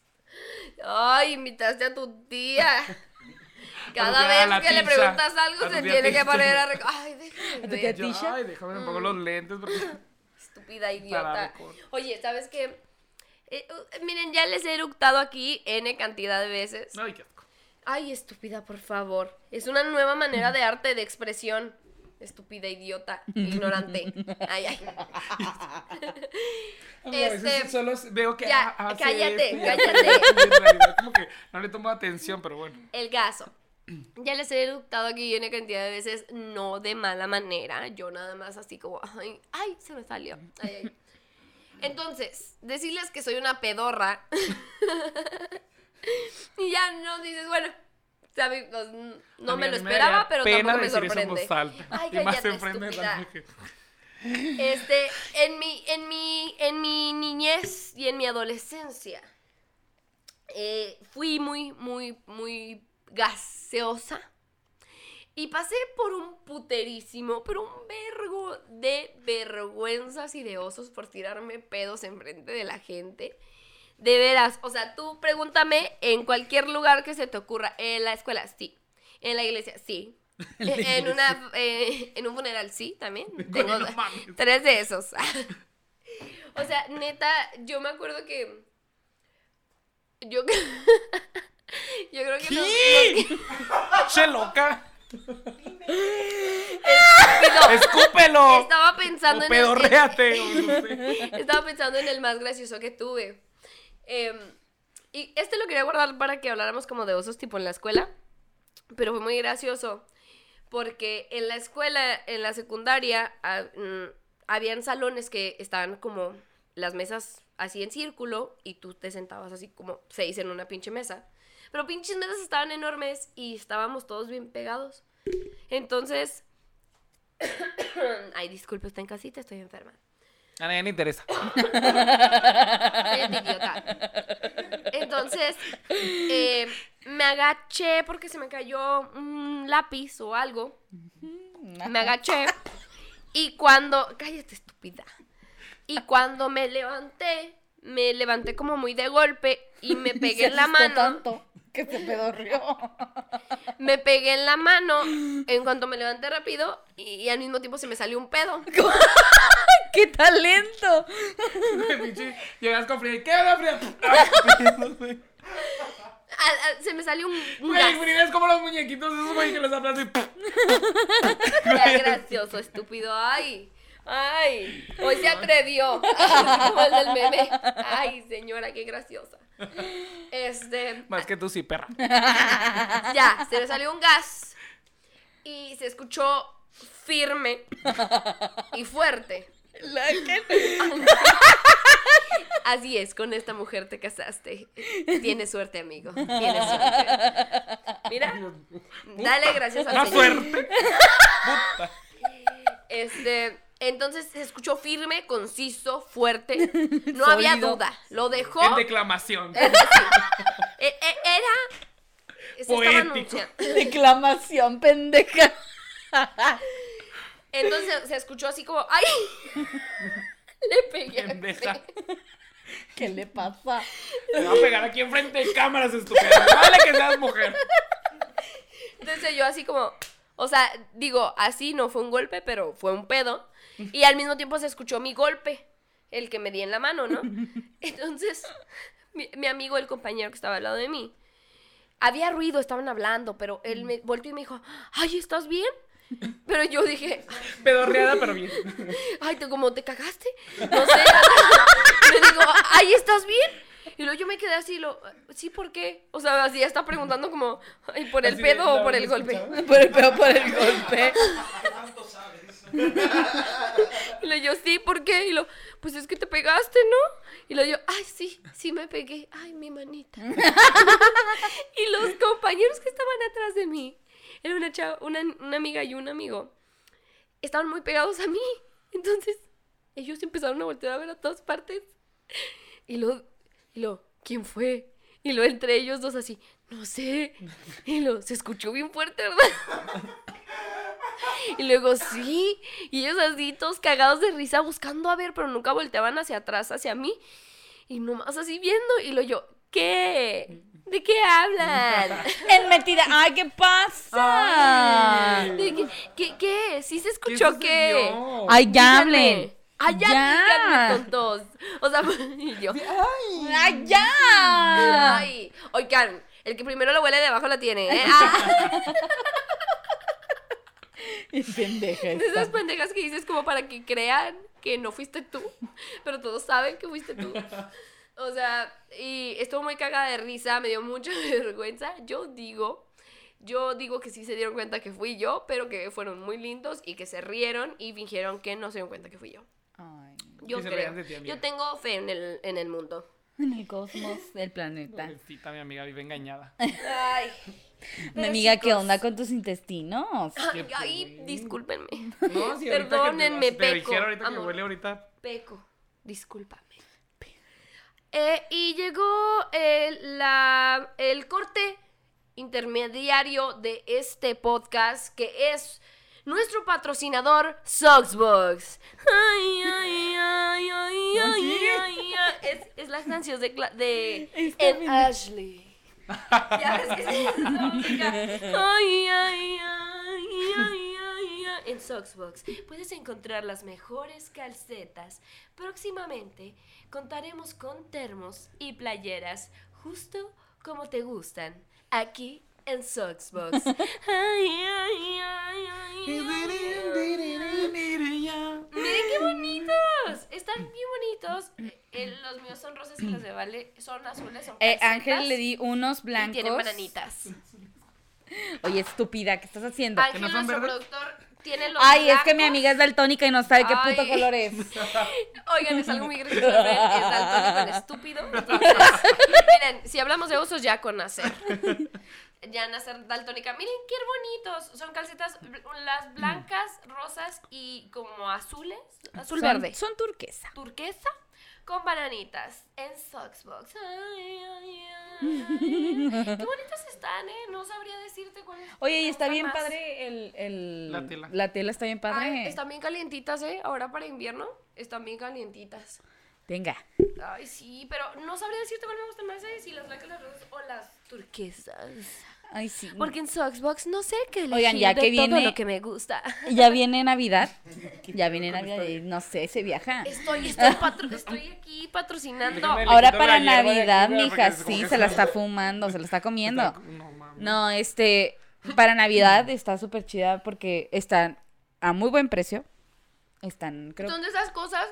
Ay, invitaste a tu tía. Cada vez que le preguntas algo se tiene que poner a rec- Ay, déjame ¿A tu ver. tía Yo, Tisha? ay, déjame un poco los lentes porque... Estúpida idiota. Oye, ¿sabes qué? Eh, uh, miren, ya les he eructado aquí N cantidad de veces. Ay, qué asco. Ay, estúpida, por favor. Es una nueva manera de arte de expresión. estúpida, idiota, ignorante. Ay, ay. Ay, a veces Este, solo veo que ya, hace cállate, esto cállate. hace- en realidad como que no le tomo atención, pero bueno. El caso. Ya les he eructado aquí una cantidad de veces, no de mala manera. Yo nada más así como, ay, ay, se me salió. Ay, ay. Entonces, decirles que soy una pedorra. y ya no dices, bueno, sabe, pues, no mí- me lo esperaba, daría pero tampoco me sorprende. Ay, y más enfrente de. Este, en mi, en mi, en mi niñez y en mi adolescencia, eh, fui muy, muy, muy gaseosa. Y pasé por un puterísimo, pero un vergo de vergüenzas y de osos por tirarme pedos enfrente de la gente. De veras, o sea, tú pregúntame en cualquier lugar que se te ocurra. En la escuela, sí. En la iglesia, sí. En la En, una, eh, en un funeral, sí, también. Tengo no tres de esos. o sea, neta, yo me acuerdo que... Yo, yo creo que... los- los- ¡Che loca! Estúpido. ¡Escúpelo! Estaba pensando en el. Estaba pensando en el más gracioso que tuve. Em, y este lo quería guardar para que habláramos como de osos tipo en la escuela. Pero fue muy gracioso. Porque en la escuela, en la secundaria, ah, mm, habían salones que estaban como las mesas así en círculo y tú te sentabas así como seis en una pinche mesa. Pero pinches mesas estaban enormes y estábamos todos bien pegados. Entonces... Ay, disculpe, está en casita, estoy enferma. A nadie le interesa. Cállate, idiota. Entonces, eh, me agaché porque se me cayó un lápiz o algo. Me agaché. Y cuando. Cállate, estúpida. Y cuando me levanté, me levanté como muy de golpe y me pegué en la mano. tanto que se pedorrió. Me pegué en la mano en cuanto me levanté rápido y, y al mismo tiempo se me salió un pedo. ¡Qué talento! Llegas con Frida. ¿Qué onda, Frida? Al- al- se me salió un, un gas. Es como los muñequitos esos güey que les aplaudan. Qué gracioso, estúpido. Ay, ay. Hoy se atrevió. Como el del meme. Ay, señora, qué graciosa. Este. Más que tú sí, perra. Ya, se me salió un gas. Y se escuchó firme y fuerte. La que- Así es, con esta mujer te casaste. Tienes suerte, amigo. Tienes suerte. Mira, dale gracias al Una Señor. suerte. Puta. Este, entonces se escuchó firme, conciso, fuerte. No Sólido. había duda. Lo dejó. En declamación. E- e- Era. Se estaba Poético. anunciando. Declamación pendeja. Entonces se escuchó así como. ¡Ay! Le pegué. Pendeja. ¿Qué le pasa? Te va a pegar aquí enfrente de cámaras, estúpida. Vale que seas mujer. Entonces yo así como. O sea, digo, así no fue un golpe, pero fue un pedo. Y al mismo tiempo se escuchó mi golpe, el que me di en la mano, ¿no? Entonces, mi, mi amigo, el compañero que estaba al lado de mí, había ruido, estaban hablando, pero él me volteó y me dijo, ay, ¿estás bien? Pero yo dije, Pedorreada, pero bien. ay, ¿te, como te cagaste? No sé. me digo, ay, ¿estás bien? Y luego yo me quedé así, lo, sí, ¿por qué? O sea, así ya está preguntando como, ay, ¿por el Así de, pedo o ¿la por el golpe? Por el, pero por el golpe. Y le yo, sí, ¿por qué? Y lo, pues es que te pegaste, ¿no? Y lo yo, ay, sí, sí me pegué. Ay, mi manita. y los compañeros que estaban atrás de mí, era una chava, una, una amiga y un amigo, estaban muy pegados a mí. Entonces, ellos empezaron a voltear a ver a todas partes. Y lo, y lo, ¿quién fue? Y lo entre ellos dos así, no sé. Y lo, se escuchó bien fuerte, ¿verdad? Y luego sí, y ellos así todos cagados de risa buscando a ver, pero nunca volteaban hacia atrás, hacia mí. Y nomás así viendo, y lo yo, ¿qué? ¿De qué hablan? En metida. ¡Ay, qué pasa! ¿De qué, qué, qué? ¿Sí se escuchó ¿Qué? ¡Ay, ya Díganme. hablen! ¡Ay, ya, Ya. tontos! O sea, y yo, ¡Ay, ya! ¡ay! Oigan, el que primero lo huele de abajo la tiene, ¿eh? Ah. Y pendeja De esas pendejas que dices como para que crean que no fuiste tú, pero todos saben que fuiste tú. O sea, y estuvo muy cagada de risa, me dio mucha vergüenza. Yo digo, yo digo que sí se dieron cuenta que fui yo, pero que fueron muy lindos y que se rieron y fingieron que no se dieron cuenta que fui yo. Ay, Yo creo. ti. Yo tengo fe en el, en el mundo. en el cosmos del planeta. Pobrecita, mi amiga vive engañada. Ay. Mi amiga, ¿qué onda con tus intestinos? Ay, ay, discúlpenme. No, si te- Perdónenme, si te peco, dijera ahorita que huele ahorita. Peco, discúlpame. Eh, y llegó el, la, el corte intermediario de este podcast, que es nuestro patrocinador, Soxbox. Ay, ay, ay, ay, ay, ay, ay. Es, es las canciones de, de Está en bien. Ashley. Ya ves que sí, la. Ay, ay, ay, ay, ay, ay. En Soxbox puedes encontrar las mejores calcetas. Próximamente contaremos con termos y playeras justo como te gustan. Aquí en Soxbox. Ay, ay, ay, ay, ay, ay. Miren qué bonitos. Están bien bonitos. Eh, eh, los míos son rosas y los de Vale son azules. Son Eh, Ángel le di unos y blancos. tienen bananitas. Oye, estúpida, ¿qué estás haciendo? Ángel, nuestro verdes? productor, tiene los Ay, es que mi amiga es daltónica y no sabe qué puto Ay. color es. Oigan, es algo muy gracioso. Es daltónico en estúpido. Entonces, miren, si hablamos de usos, ya con nacer. Ya nacer daltónica. Miren qué bonitos. Son calcetas, bl- las blancas, rosas y como azules. Azul Son- verde. Son turquesa. Turquesa con bananitas en Soxbox. Ay, ay, ay, ay. Qué bonitas están, ¿eh? No sabría decirte cuál es. Oye, y está gusta bien más. padre el, el- La tela. La tela está bien padre. Ay, están bien calientitas, ¿eh? Ahora para invierno están bien calientitas. Venga. Ay, sí, pero no sabría decirte cuál me gustan más, ¿eh? Si las blancas, las rosas o las turquesas. Ay, sí. Porque en Soxbox no sé qué elegir Oigan, ya de que todo viene- lo que me gusta. Ya viene Navidad. Ya viene Navidad y no sé, se viaja. Estoy, estoy, patro- estoy aquí patrocinando. Ahora para Navidad, mija, sí, se la está fumando, se la está comiendo. No mames. No, este, para Navidad está súper chida porque están a muy buen precio. Están, creo. Son de esas cosas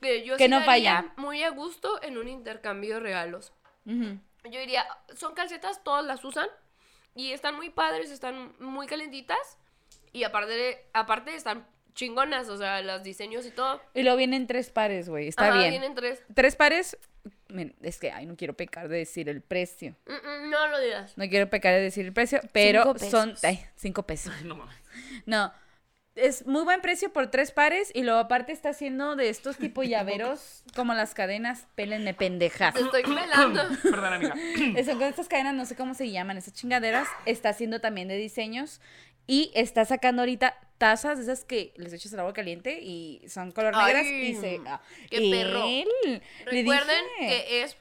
que yo Que sí no daría fallan. muy a gusto en un intercambio de regalos. Ujú. Yo diría, son calcetas, todas las usan y están muy padres, están muy calentitas y aparte, aparte están chingonas, o sea, los diseños y todo. Y luego vienen tres pares, güey. Está Ajá, bien. Vienen tres. Tres pares. Es que, ay, no quiero pecar de decir el precio. Mm, mm, no lo digas. No quiero pecar de decir el precio, pero Cinco son. pesos. Ay, cinco pesos. No mames. No. Es muy buen precio por tres pares y luego aparte está haciendo de estos tipo llaveros como las cadenas, pélenme pendejas. Estoy pelando. Perdón, amiga. Son con estas cadenas, no sé cómo se llaman, esas chingaderas. Está haciendo también de diseños y está sacando ahorita tazas de esas que les echas el agua caliente y son color Ay, negras y se... ah, qué perro. él, le Recuerden dije. que es.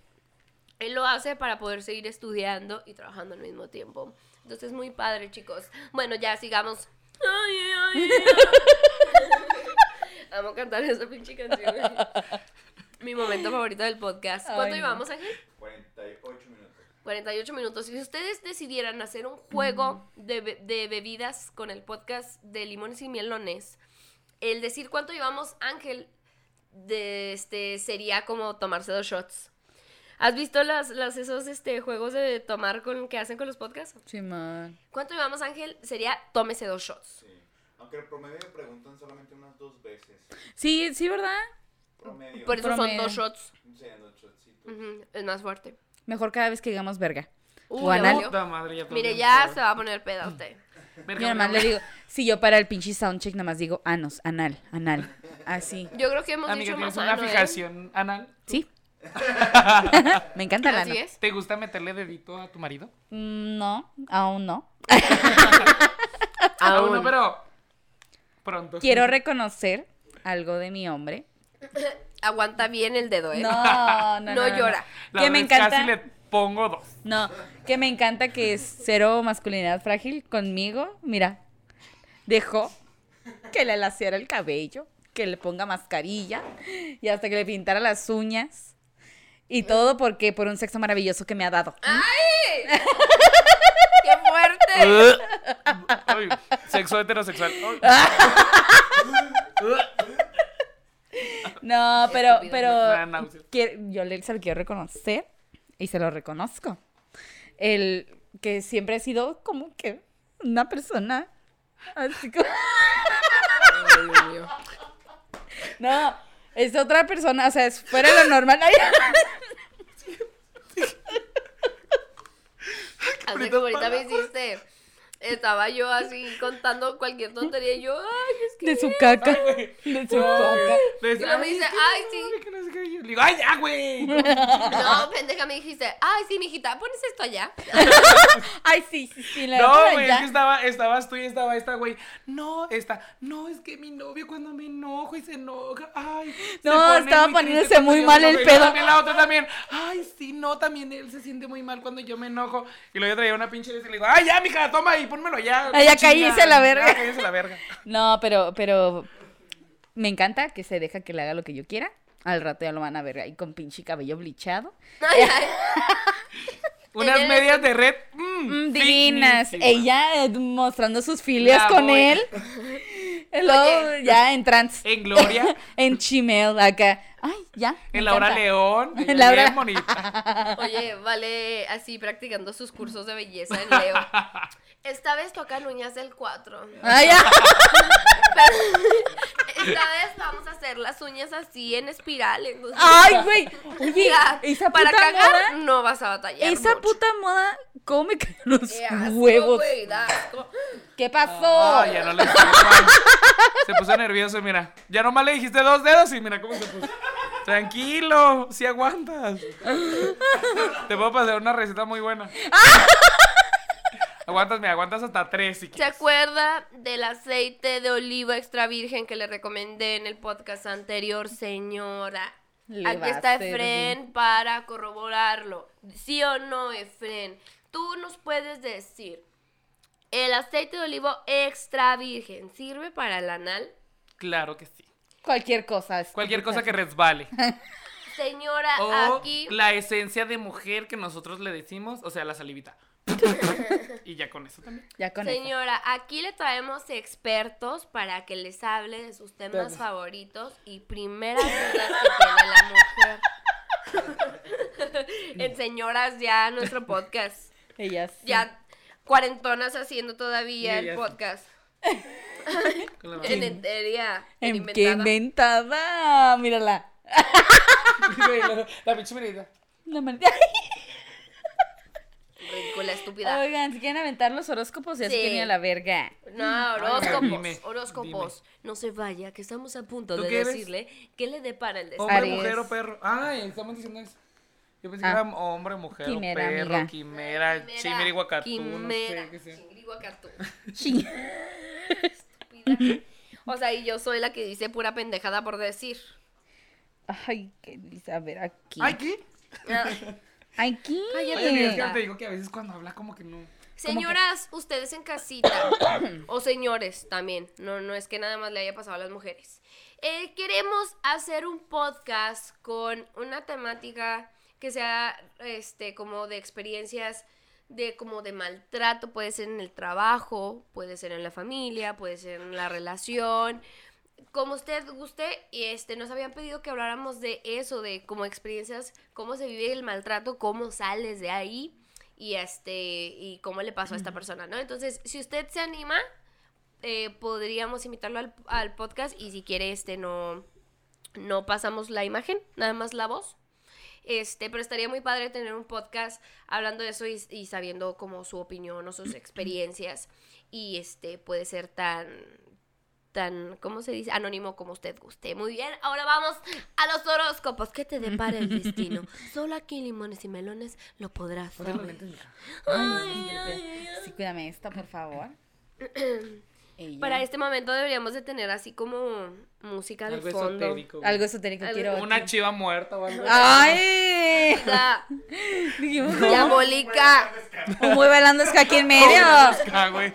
Él lo hace para poder seguir estudiando y trabajando al mismo tiempo. Entonces es muy padre, chicos. Bueno, ya sigamos. Ay, ay, ay. Amo cantar esa pinche canción. Mi momento favorito del podcast. ¿Cuánto Ay, no. llevamos, Ángel? 48 minutos. 48 minutos. Si ustedes decidieran hacer un juego de, be- de bebidas con el podcast de limones y mielones, el decir cuánto llevamos, Ángel, de este sería como tomarse dos shots. ¿Has visto las, las esos este, juegos de tomar con que hacen con los podcasts? Simón. ¿Cuánto llevamos, Ángel? Sería tómese dos shots. Sí. Aunque el promedio me preguntan solamente unas dos veces. Sí, sí, ¿verdad? Promedio. Por eso Promedio. son dos shots. Sí, dos shotcitos. Ujú, Es más fuerte. Mejor cada vez que digamos verga. Uy, O anal. madre, ya Mire, ya se va a poner peda usted. Verga, Yo nada más le digo, si yo para el pinche soundcheck nada más digo anos, anal, anal. Así. Yo creo que hemos Amiga, dicho ¿tienes más una ano, ¿eh? fijación anal? Sí. Me encanta es. ¿Te gusta meterle dedito a tu marido? Mm, No, aún no. Aún. bueno, pero pronto. Quiero reconocer algo de mi hombre. Aguanta bien el dedo, ¿eh? No, no, no. No no, llora. La Que me vez Casi encanta. le pongo dos. No, que me encanta que es cero masculinidad frágil conmigo. Mira, dejó que le laciara el cabello, que le ponga mascarilla y hasta que le pintara las uñas. Y todo porque por un sexo maravilloso que me ha dado. ¡Qué fuerte! Ay, Ay, sexo heterosexual. Ay. No, pero, pero yo le, se lo quiero reconocer y se lo reconozco. El que siempre he sido como que una persona así como... Ay, Dios mío. No, es otra persona, o sea, es fuera de lo normal. Ay, como ahorita me hiciste. Estaba yo así contando cualquier tontería y yo, ay, es que. de su caca. De su caca. Y luego me dice, ay, sí. yo le digo, ay, ya, güey. No, pendeja, me dijiste, ay, sí, mijita, pones esto allá. Ay, sí, sí, sí. La No, güey, es que estaba, estabas tú y estaba esta, güey. No, esta, no, es que mi novio cuando me enojo y se enoja, ay. No, estaba muy poniéndose muy mal el pedo. También la otra también, ay, sí, no, también él se siente muy mal cuando yo me enojo. Y luego yo traía una pinche y le digo, ay, ya, mija, toma y pónmelo ya. Ay, ya chinga. cállese la verga. Ya, cállese la verga. No, pero, pero me encanta que se deja que le haga lo que yo quiera. Al rato ya lo van a ver ahí con pinche cabello blichado. Ay, ay. Unas medias de red, mm, Mm, divinas. Ella eh, mostrando sus filias La con voy. él. Y Luego ya en trans. En Gloria, en Chimel acá. Ay, ya. en Laura encanta. León. En Laura- Bien bonita. Oye, vale, así practicando sus cursos de belleza en Leo. Esta vez tocan uñas del 4. Ay, ya. Esta vez vamos a hacer las uñas así en espiral. entonces- Ay, güey. Oye, Mira, esa para puta cagar moda. no vas a batallar. Esa mucho. puta moda, ¿cómo me caen los Qué asco, huevos? güey, da asco. ¿Qué pasó? Ay, ya no le. Se puso nervioso, mira. Ya nomás le dijiste dos dedos y mira cómo se puso. Tranquilo, si aguantas. Te puedo pasar una receta muy buena. Aguantas, me aguantas hasta tres si ¿Se quieres. acuerda del aceite de oliva extra virgen que le recomendé en el podcast anterior, señora? Le Aquí a está servir. Efren para corroborarlo. ¿Sí o no, Efren? Tú nos puedes decir, ¿el aceite de oliva extra virgen sirve para el anal? Claro que sí. Cualquier cosa. Cualquier cosa que resbale. Señora, O aquí... la esencia de mujer que nosotros le decimos, o sea, la salivita. y ya con eso también. Ya con eso. Señora, aquí le traemos expertos para que les hable de sus temas favoritos y primeras dudas que tiene la mujer. en señoras ya nuestro podcast. Ellas. Ya cuarentonas haciendo todavía el podcast. Con la En entería. En qué inventada. Mírala. la, la pinche. La man- Ridícula, estúpida. Oigan, si quieren aventar los horóscopos, ya se Sí. a la verga. No, horóscopos. dime, horóscopos. No se vaya, que estamos a punto ¿Tú de qué eres? decirle qué le depara el destino. Hombre, Aries. mujer o perro. Ay, estamos diciendo eso. Yo pensé Ah. que era hombre, mujer Quimera, o perro, amiga. quimera, Quimera, chimirihuacatú, no quimera, sé qué sea. Estúpida. O sea, y yo soy la que dice pura pendejada por decir. Ay, qué dice. A ver, aquí. Ay, ¿qué? Oye, mira, es que te digo que a veces cuando habla como que no. Señoras, ustedes en casita, o señores también, no, no es que nada más le haya pasado a las mujeres. Eh, queremos hacer un podcast con una temática que sea este como de experiencias de como de maltrato, puede ser en el trabajo, puede ser en la familia, puede ser en la relación, como usted guste, y este nos habían pedido que habláramos de eso, de como experiencias, cómo se vive el maltrato, cómo sales de ahí y este y cómo le pasó a esta persona, ¿no? Entonces, si usted se anima, eh, podríamos invitarlo al, al podcast y si quiere este no no pasamos la imagen, nada más la voz. Este, pero estaría muy padre tener un podcast hablando de eso y, y sabiendo como su opinión o sus experiencias. Y este puede ser tan, tan, ¿cómo se dice? Anónimo como usted guste. Muy bien, ahora vamos a los horóscopos. ¿Qué te depara el destino? Solo aquí en Limones y Melones lo podrás saber. lentes, mija. Sí, cuídame esta, por favor. Ella. Para este momento deberíamos de tener así como música de Algo fondo. esotérico. güey. Algo esotérico Algo- quiero. Una chiva muerta o algo. ¡Ay! Música Dijimos, Diabólica, Un muy bailando es que aquí en medio. Güey.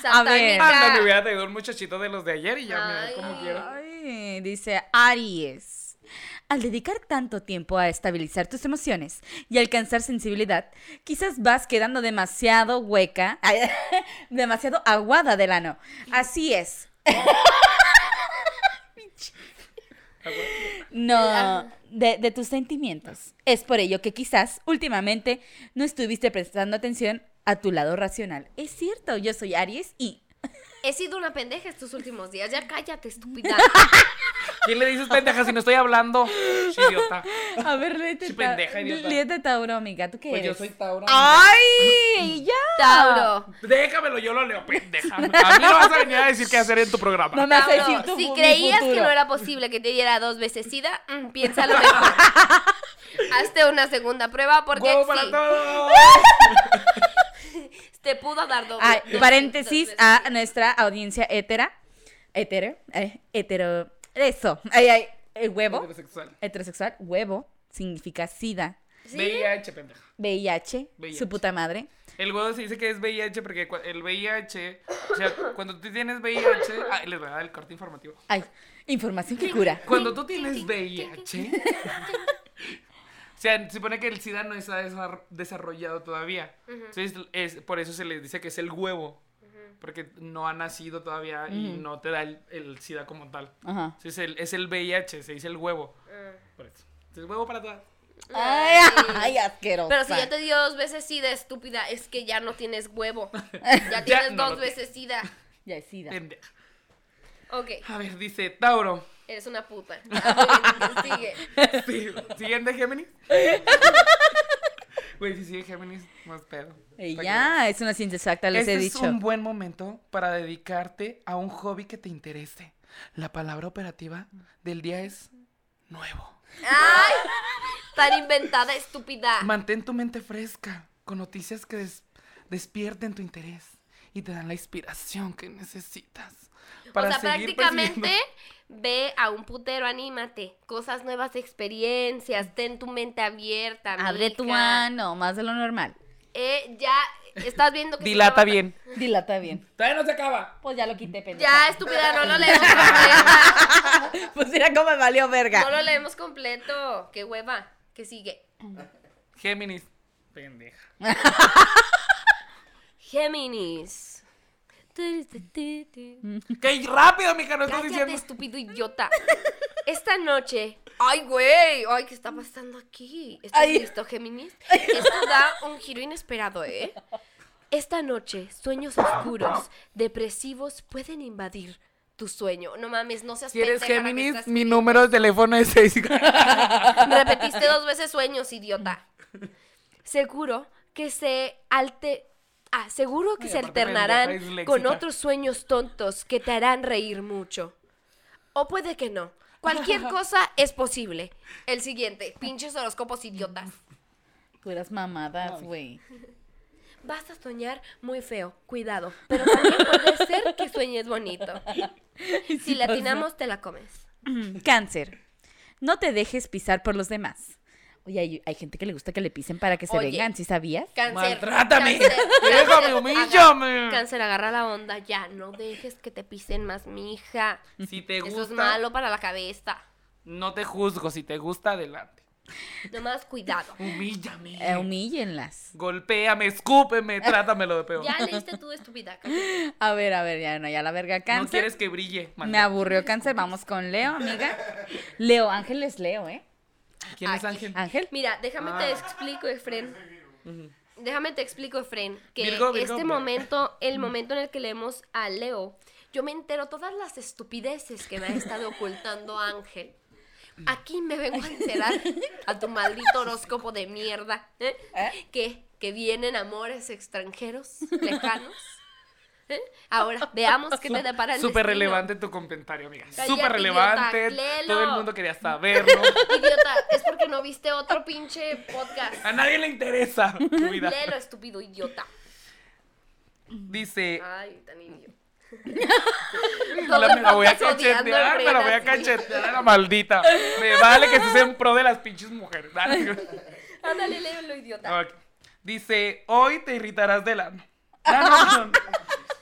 satánica. Anda, me hubiera traído un muchachito de los de ayer y ya me Ay. como quiera. Ay, dice Aries. Al dedicar tanto tiempo a estabilizar tus emociones y alcanzar sensibilidad, quizás vas quedando demasiado hueca, demasiado aguada del ano. Así es. No, de, de tus sentimientos. Es por ello que quizás últimamente no estuviste prestando atención a tu lado racional. Es cierto, yo soy Aries y He sido una pendeja estos últimos días. Ya cállate, estúpida. ¿Quién le dices pendeja si no estoy hablando? Idiota. A ver, léete, Sí, pendeja, idiota. léete Tauro, amiga. ¿Tú qué Pues yo eres? soy Tauro. ¡Ay! ¡Ya! Tauro. Déjamelo, yo lo leo, pendeja. A mí no vas a venir a decir qué hacer en tu programa. No me vas a decir tu si creías que no era posible que te diera dos veces SIDA, mm, piénsalo mejor. Hazte una segunda prueba porque ¡Huevo para sí, todos! te pudo dar dos. Dos- paréntesis dos a nuestra audiencia hetera. Hetero. eh, hetero. Eso. Ay, ay. El huevo. Heterosexual. Heterosexual. Huevo. Significa SIDA. ¿Sí? VIH, pendeja. VIH. VIH. Su puta madre. El huevo se dice que es VIH porque el VIH, o sea, cuando tú tienes VIH, ah, les voy a dar el corte informativo. Ay. Información que cura. Cuando tú tienes VIH, o sea, se supone que el SIDA no está desar- desarrollado todavía. Entonces, es, por eso se les dice que es el huevo. Porque no ha nacido todavía y no te da el, el SIDA como tal. Ajá. Entonces, el- es el VIH, se dice el huevo. Por eso. Entonces, huevo para todas. Ay, ay, asquerosa. Pero si ya te dio dos veces SIDA, estúpida, es que ya no tienes huevo. Ya tienes no dos veces SIDA. Ya es SIDA. Pendeja. Ok, A ver, dice Tauro. eres una puta. Ya, sigue. Sí. ¿Siguiente Géminis? Güey, si sigue Géminis, más pedo. Y que ya, es una ciencia exacta, les Este he es dicho. un buen momento para dedicarte a un hobby que te interese. La palabra operativa del día es nuevo. ¡Ay! Tan inventada, estúpida. Mantén tu mente fresca con noticias que des- despierten tu interés y te dan la inspiración que necesitas. Para o sea, seguir prácticamente persiguiendo- ve a un putero, anímate. Cosas nuevas, experiencias, ten tu mente abierta. Abre tu mija. ano, más de lo normal. Eh, ya estás viendo que Dilata bien. Dilata bien. Todavía no se acaba. Pues ya lo quité, pendeja. Ya, estúpida, no lo leemos completo. Pues mira cómo me valió verga. No lo leemos completo. Qué hueva. ¿Qué sigue? Géminis. Pendeja. Géminis. ¡Qué rápido, mija! No estás Cállate, diciendo. estúpido idiota. Esta noche. Ay, güey. Ay, ¿qué está pasando aquí? ¿Estás Ay. listo, Géminis? Esto da un giro inesperado, ¿eh? Esta noche, sueños oscuros, depresivos pueden invadir tu sueño. No mames, no seas Si eres pendeja, Géminis, estás- mi número de teléfono es 6. Repetiste dos veces sueños, idiota. Seguro que se alte... Ah, seguro que Ay, se alternarán con otros sueños tontos que te harán reír mucho. O puede que no. Cualquier cosa es posible. El siguiente, pinches horóscopos idiotas. Puras mamadas, güey. Vas a soñar muy feo, cuidado. Pero también puede ser que sueñes bonito. Si la atinamos, te la comes. Cáncer. No te dejes pisar por los demás. Oye, hay, hay gente que le gusta que le pisen para que se Oye. vengan, ¿sí sabías? Cáncer. Maltrátame. cáncer, Déjame, humíllame. Cáncer, agarra la onda ya. No dejes que te pisen más, mija. Si te Eso es gusta, malo para la cabeza. no te juzgo. Si te gusta, adelante. Nomás cuidado. Humíllame. Eh, humíllenlas. Golpéame, escúpeme, trátamelo de peor. Ya leíste tú, estúpida. A ver, a ver, ya no, ya la verga No cáncer. quieres que brille. Me aburrió cáncer, vamos con Leo, amiga. Leo, Ángel es Leo, ¿eh? ¿Quién es. Ángel? Ángel. Mira, déjame Ah. te explico, Efren. Déjame te explico, Efren, que Virgo, Virgo, este Virgo. momento, el momento en el que leemos a Leo, yo me entero todas las estupideces que me ha estado ocultando Ángel. Aquí me vengo a enterar a tu maldito horóscopo de mierda, ¿eh? ¿Eh? Que, que vienen amores extranjeros, lejanos. ¿Eh? Ahora, veamos qué te depara el Súper relevante tu comentario, amiga. Súper relevante. idiota. Todo el mundo quería saberlo. Idiota, es porque no viste otro pinche podcast. A nadie le interesa tu vida. Léelo, estúpido idiota. Dice, Ay, tan idiota. la, me la voy a cachetear, me la voy a cachetear a la maldita. Me vale que estés en pro de las pinches mujeres. Dale. Ándale, léelo, idiota. Dice, hoy te irritarás del ano. Ah, no.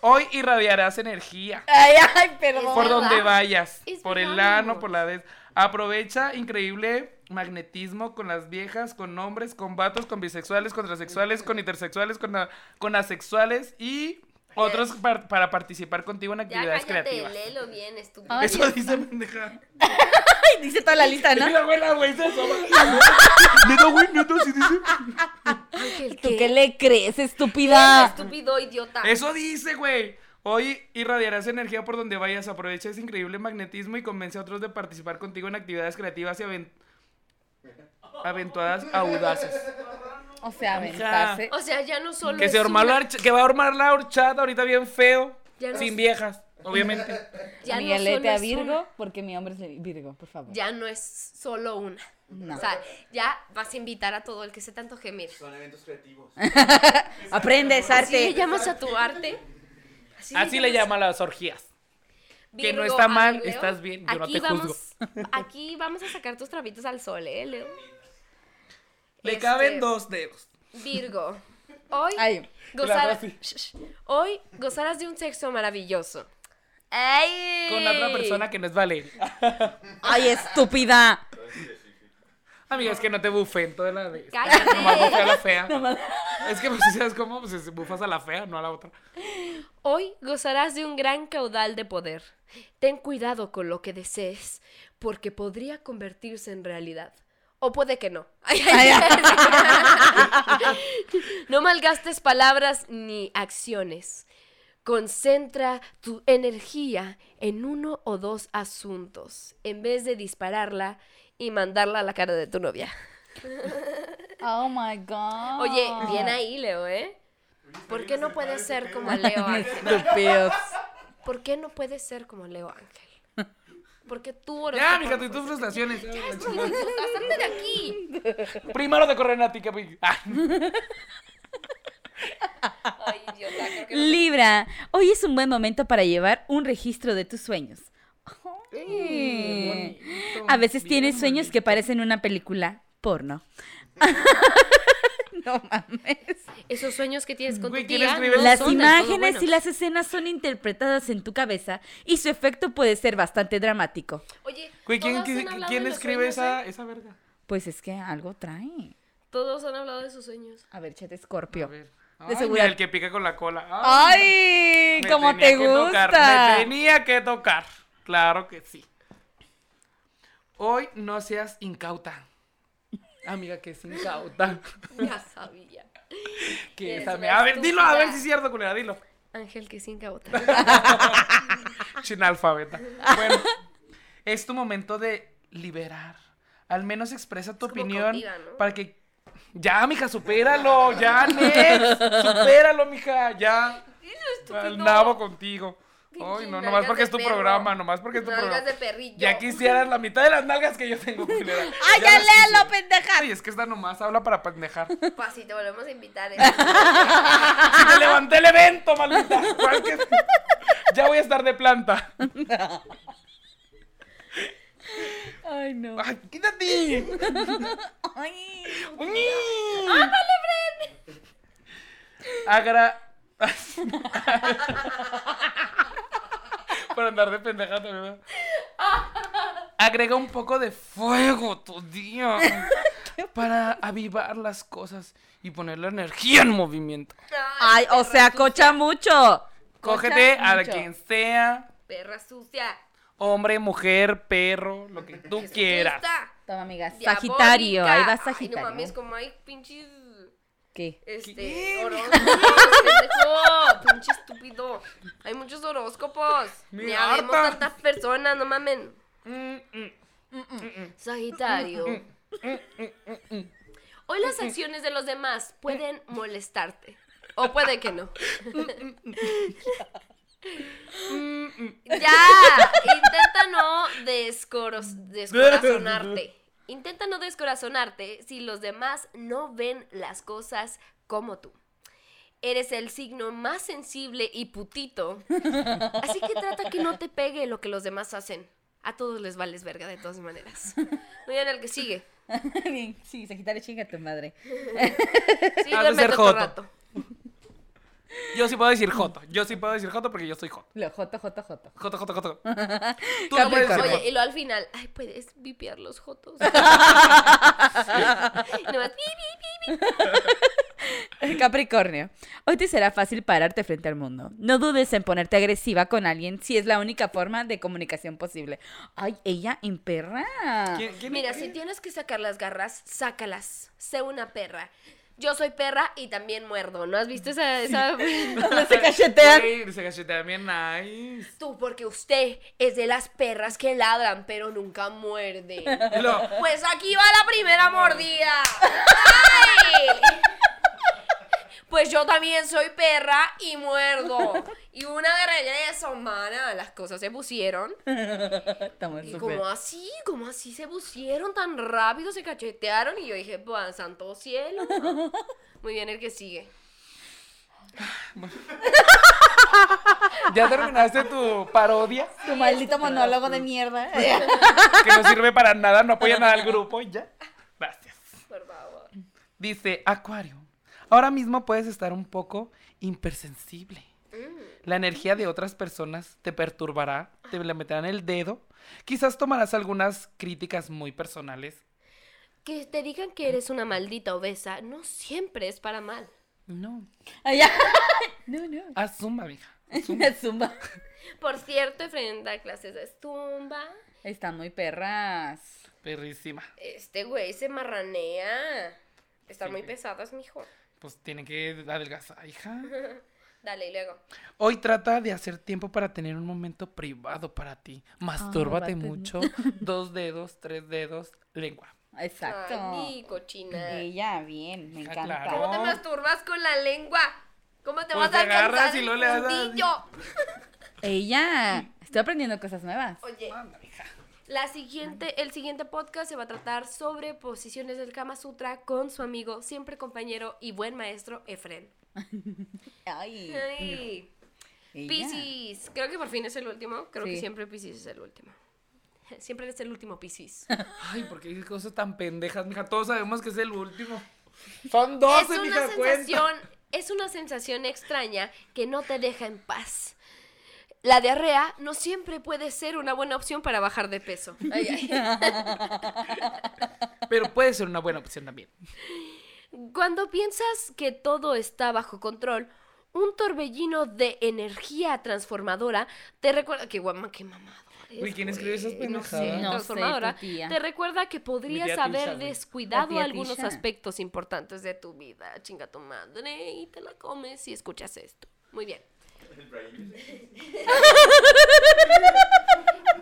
Hoy irradiarás energía. Ay, ay, perdón. Por donde vayas. Es por el ano, por la vez. Aprovecha increíble magnetismo con las viejas, con hombres, con vatos, con bisexuales, con transexuales, con intersexuales, con, a- con asexuales y otros par- para participar contigo en Ya actividades cállate, creativas. léelo bien, estúpido. Ay, Eso Dios dice pendeja. Ay, dice toda la lista, ¿no? Mira, güey, la güey se asoma. Neta, güey, neta, sí dice. Ángel, ¿Tú ¿qué? le crees, ¿Qué, estúpida? estúpido idiota. Eso dice, güey. Hoy irradiarás energía por donde vayas. Aprovecha ese increíble magnetismo y convence a otros de participar contigo en actividades creativas y aven- aventuadas audaces. O sea, aventarse. O sea, ya no solo Que, es se una- la horch- que va a armar la horchata ahorita bien feo. Ya no sin es- viejas, obviamente. ya no Miguelete solo a es Virgo, una- porque mi hombre es Virgo, por favor. ya no es solo una. No. O sea, ya vas a invitar a todo el que se tanto gemir. Son eventos creativos. Aprendes ¿Así le arte. llamas a tu arte? Así le llamas? llama las orgías. que no está mal, estás bien, yo no aquí te juzgo. vamos, Aquí vamos a sacar tus trapitos al sol, ¿eh, Leo? Le Este, caben dos dedos. Virgo, hoy, Ay, gozar- hoy gozarás de un sexo maravilloso. ¡Ay! Con otra persona que no es Valeria. ay, estúpida. Amiga, es que no te bufen toda la vez. ¡Cállate! Nomás bufé a la fea. Es que, pues, ¿sabes cómo? Pues es- bufas a la fea, no a la otra. Hoy gozarás de un gran caudal de poder. Ten cuidado con lo que desees, porque podría convertirse en realidad. O puede que no. No malgastes palabras ni acciones. Concentra tu energía en uno o dos asuntos, en vez de dispararla y mandarla a la cara de tu novia. Oh my god. Oye, bien ahí, Leo, ¿eh? ¿Por qué no puedes ser como Leo Ángel? ¿Por qué no puedes ser como Leo Ángel? Porque tú eres. Ya, mija, tus frustraciones. Salte de aquí! Primero te corren a ti, que. Ah. Ay, idiota, creo que no- Libra, hoy es un buen momento para llevar un registro de tus sueños. Ay. A veces tienes sueños que parecen una película porno. no mames. Esos sueños que tienes con Güey, tu ¿quién tía no Las son del todo imágenes y las escenas son interpretadas en tu cabeza y su efecto puede ser bastante dramático. Oye, Güey, ¿quién, quién- quién escribe sueños, esa, ¿eh? esa verga? Pues es que algo trae. Todos han hablado de sus sueños. A ver, chete A Scorpio. ver. De Ay, segura- mira, el que pica con la cola. Ay, ¡Ay! me Como tenía te que tocar, gusta. me tenía que tocar. Claro que sí. Hoy no seas incauta. Amiga, que es incauta. Ya sabía. que Es es, amiga? A ver, dilo, a ver si es cierto, culera, dilo. Ángel que sin cauta. Chinalfabeta. Bueno, es tu momento de liberar. Al menos expresa tu Es opinión para que. Ya, mija, supéralo. Ya, next. Supéralo, mija. Ya. Al nabo contigo. Ay, no, nomás porque es tu perro. programa, nomás porque es tu Nalgas programa. de perrillo. Ya quisieras la mitad de las nalgas que yo tengo, culera. ¡Ay, ya léelo, quisiera. pendeja! Ay, es que esta nomás habla para pendejar. Pues si te volvemos a invitar. ¿eh? ¡Si te levanté el evento, maldita! ¿Cuál que- Ya voy a estar de planta. Ay, no. ¡Ay, quítate! Ay. ¡Uñi! Agra. Para andar de pendeja también. ¿verdad? Agrega un poco de fuego tu día. Para avivar las cosas y poner la energía en movimiento. Ay, o sea, cocha mucho. Cógete Cocha a mucho. quien sea, Perra sucia. hombre, mujer, perro, lo que tú quieras. Toma, amiga. Diabólica. Sagitario. Ahí va Ay, Sagitario. no mames, como hay pinches. ¿Qué? Este, ¿Qué? horóscopos, pendejo, pinche estúpido. Hay muchos horóscopos. Me Ni habemos tantas personas, no mamen. Mm, mm. Sagitario. Hoy las acciones de los demás pueden molestarte. O puede que no. ya, intenta no descoros- descorazonarte. Intenta no descorazonarte si los demás no ven las cosas como tú. Eres el signo más sensible y putito. Así que trata que no te pegue lo que los demás hacen. A todos les vales verga de todas maneras. Muy bien, el que sigue. Bien, sí, Sagitario, chinga tu madre. Sí, ser otro joto. rato. Yo sí puedo decir Joto. Yo sí puedo decir Joto porque yo soy Joto. Lo joto, joto, joto. Joto, Joto, Joto. Tú no puedes decir. Oye, y luego al final, ay, puedes vipiar los jotos. Nomás. Capricornio. Hoy te será fácil pararte frente al mundo. No dudes en ponerte agresiva con alguien si es la única forma de comunicación posible. Ay, ella en perra. ¿Quién- quién- Mira, si tienes que sacar las garras, sácalas. Sé una perra. Yo soy perra y también muerdo. ¿No has visto esa...? esa... se cachetean. Güey, se cachetean bien nice. Tú, porque usted es de las perras que ladran, pero nunca muerden. Luego, Pues aquí va la primera mordida. ¡Ay! Pues yo también soy perra y muerdo. Y una de regreso, mana. Las cosas se pusieron. Estamos Y como así, como así se pusieron tan rápido, se cachetearon. Y yo dije, pues, santo cielo. Muy bien, el que sigue. ¿Ya terminaste tu parodia? Tu maldito monólogo de mierda. Que no sirve para nada, no apoya nada al grupo y ya. Gracias. Por favor. Dice Acuario. Ahora mismo puedes estar un poco hipersensible. La energía de otras personas te perturbará, te le meterán el dedo. Quizás tomarás algunas críticas muy personales. Que te digan que eres una maldita obesa no siempre es para mal. No. No, no. Asuma, mija. Zumba. Por cierto, frente a clases de zumba, Están muy perras. Perrísima. este güey se marranea. Están Sí, muy pesadas, mijo. Pues tiene que adelgazar, hija. Dale, y luego. Hoy trata de hacer tiempo para tener un momento privado para ti. Mastúrbate bate. mucho. Dos dedos, tres dedos, lengua. Exacto. Ay, cochina. Ella, bien, me encanta. claro. ¿Cómo te masturbas con la lengua? ¿Cómo te Pues vas a agarras y el luego le das? Ella. Estoy aprendiendo cosas nuevas. Oye. La siguiente, el siguiente podcast se va a tratar sobre posiciones del Kama Sutra con su amigo, siempre compañero y buen maestro Efren. Ay. Ay. Piscis. Creo que por fin es el último. Creo que siempre Piscis es el último. Siempre es el último Piscis. Ay, porque dices cosas tan pendejas, mija. Todos sabemos que es el último. Son 12, es una mija, cuenta. sensación, es una sensación extraña que no te deja en paz. La diarrea no siempre puede ser una buena opción para bajar de peso. Ay, ay. Pero puede ser una buena opción también. Cuando piensas que todo está bajo control, un torbellino de energía transformadora te recuerda que guama, qué mamado. Uy, ¿quién escribe esas güey, no sé, pendejadas? No sé, transformadora. Te recuerda que podrías haber descuidado algunos Tisha. aspectos importantes de tu vida. Chinga tu madre y te la comes si escuchas esto. Muy bien. El Brian dice,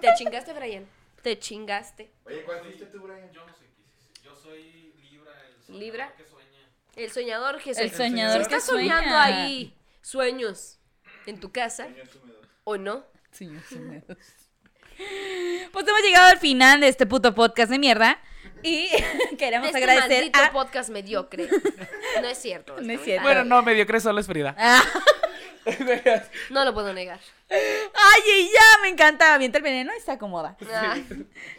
Te chingaste, Brian. Te chingaste. Oye, ¿cuál fuiste tú, Brian? Yo no soy Piscis, yo soy Libra, el soñador Libra. que sueña. El soñador Jesús. El soñador Si que estás soñando sueña. ahí sueños en tu casa Sueños húmedos. o no, Señor húmedos. Pues hemos llegado al final de este puto podcast de mierda. Y queremos este agradecer maldito a. podcast mediocre. No es cierto. No es cierto. Bueno, no, mediocre solo es Frida. Ah. No lo puedo negar. Ay, y ya me encanta. Avienta el veneno y se acomoda. Ah,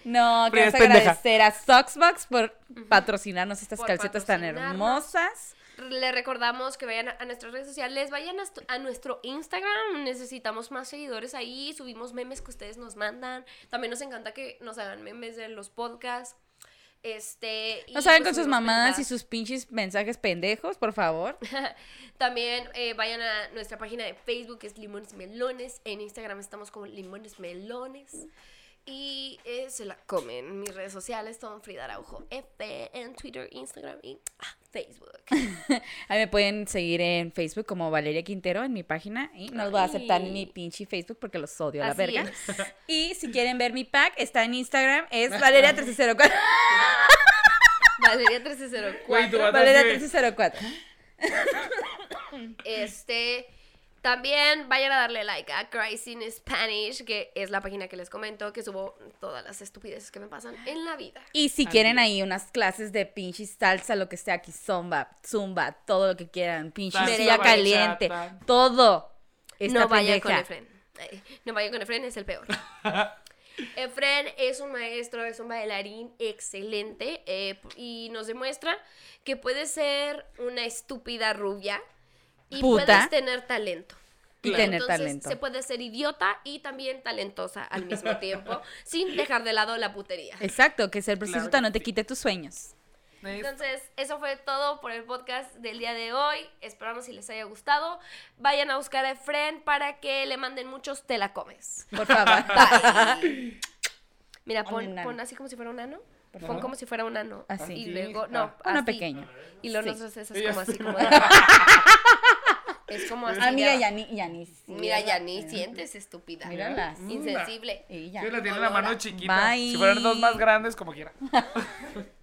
No, queremos agradecer a Soxbox por patrocinarnos estas Por calcetas tan hermosas. Le recordamos que vayan a, nuestras redes sociales, vayan a nuestro Instagram, necesitamos más seguidores ahí, subimos memes que ustedes nos mandan, también nos encanta que nos hagan memes de los podcasts, este... No saben pues con sus subimos mamadas y sus pinches mensajes pendejos, por favor. También eh, vayan a nuestra página de Facebook, que es Limones Melones. En Instagram estamos como Limones Melones. Y eh, se la comen. Mis redes sociales son Frida Araujo F en Twitter, Instagram y ah, Facebook. Ahí me pueden seguir en Facebook como Valeria Quintero en mi página. Y no los voy a aceptar en mi pinche Facebook porque los odio a la Así verga. es. Y si quieren ver mi pack, está en Instagram, es Valeria1304. Valeria Güey, tú 1304. vas a Valeria hacer- 1304. Este. También vayan a darle like a Crazy in Spanish, que es la página que les comento, que subo todas las estupideces que me pasan en la vida. Y si quieren ahí unas clases de pinche salsa, lo que sea, aquí zumba, zumba, todo lo que quieran, pinche silla caliente, todo. Esta no vayan con. Efren. No vayan con Efren, es el peor. Efren es un maestro, es un bailarín excelente eh, y nos demuestra que puede ser una estúpida rubia Y Puta. puedes tener talento. Y tener Entonces, talento. Se puede ser idiota y también talentosa al mismo tiempo, sin dejar de lado la putería. Exacto, que ser prostituta que no te sí. quite tus sueños. Entonces, eso fue todo por el podcast del día de hoy. Esperamos si les haya gustado. Vayan a buscar a Efren para que le manden muchos te la comes. Por favor. Bye. Mira, pon, pon así como si fuera un ano. Pon como si fuera un ano. Así. Y luego, no, Uno así. pequeño. Y luego Sí. nosotros es como así, sí. como de- Es como así. Ah, mira, de- ya ni, ya ni. Mira, ya ni sientes, estúpida. Mírala. Insensible. Y ya. Sí, la tiene la mano chiquita. Bye. Si fueran dos más grandes, como quiera.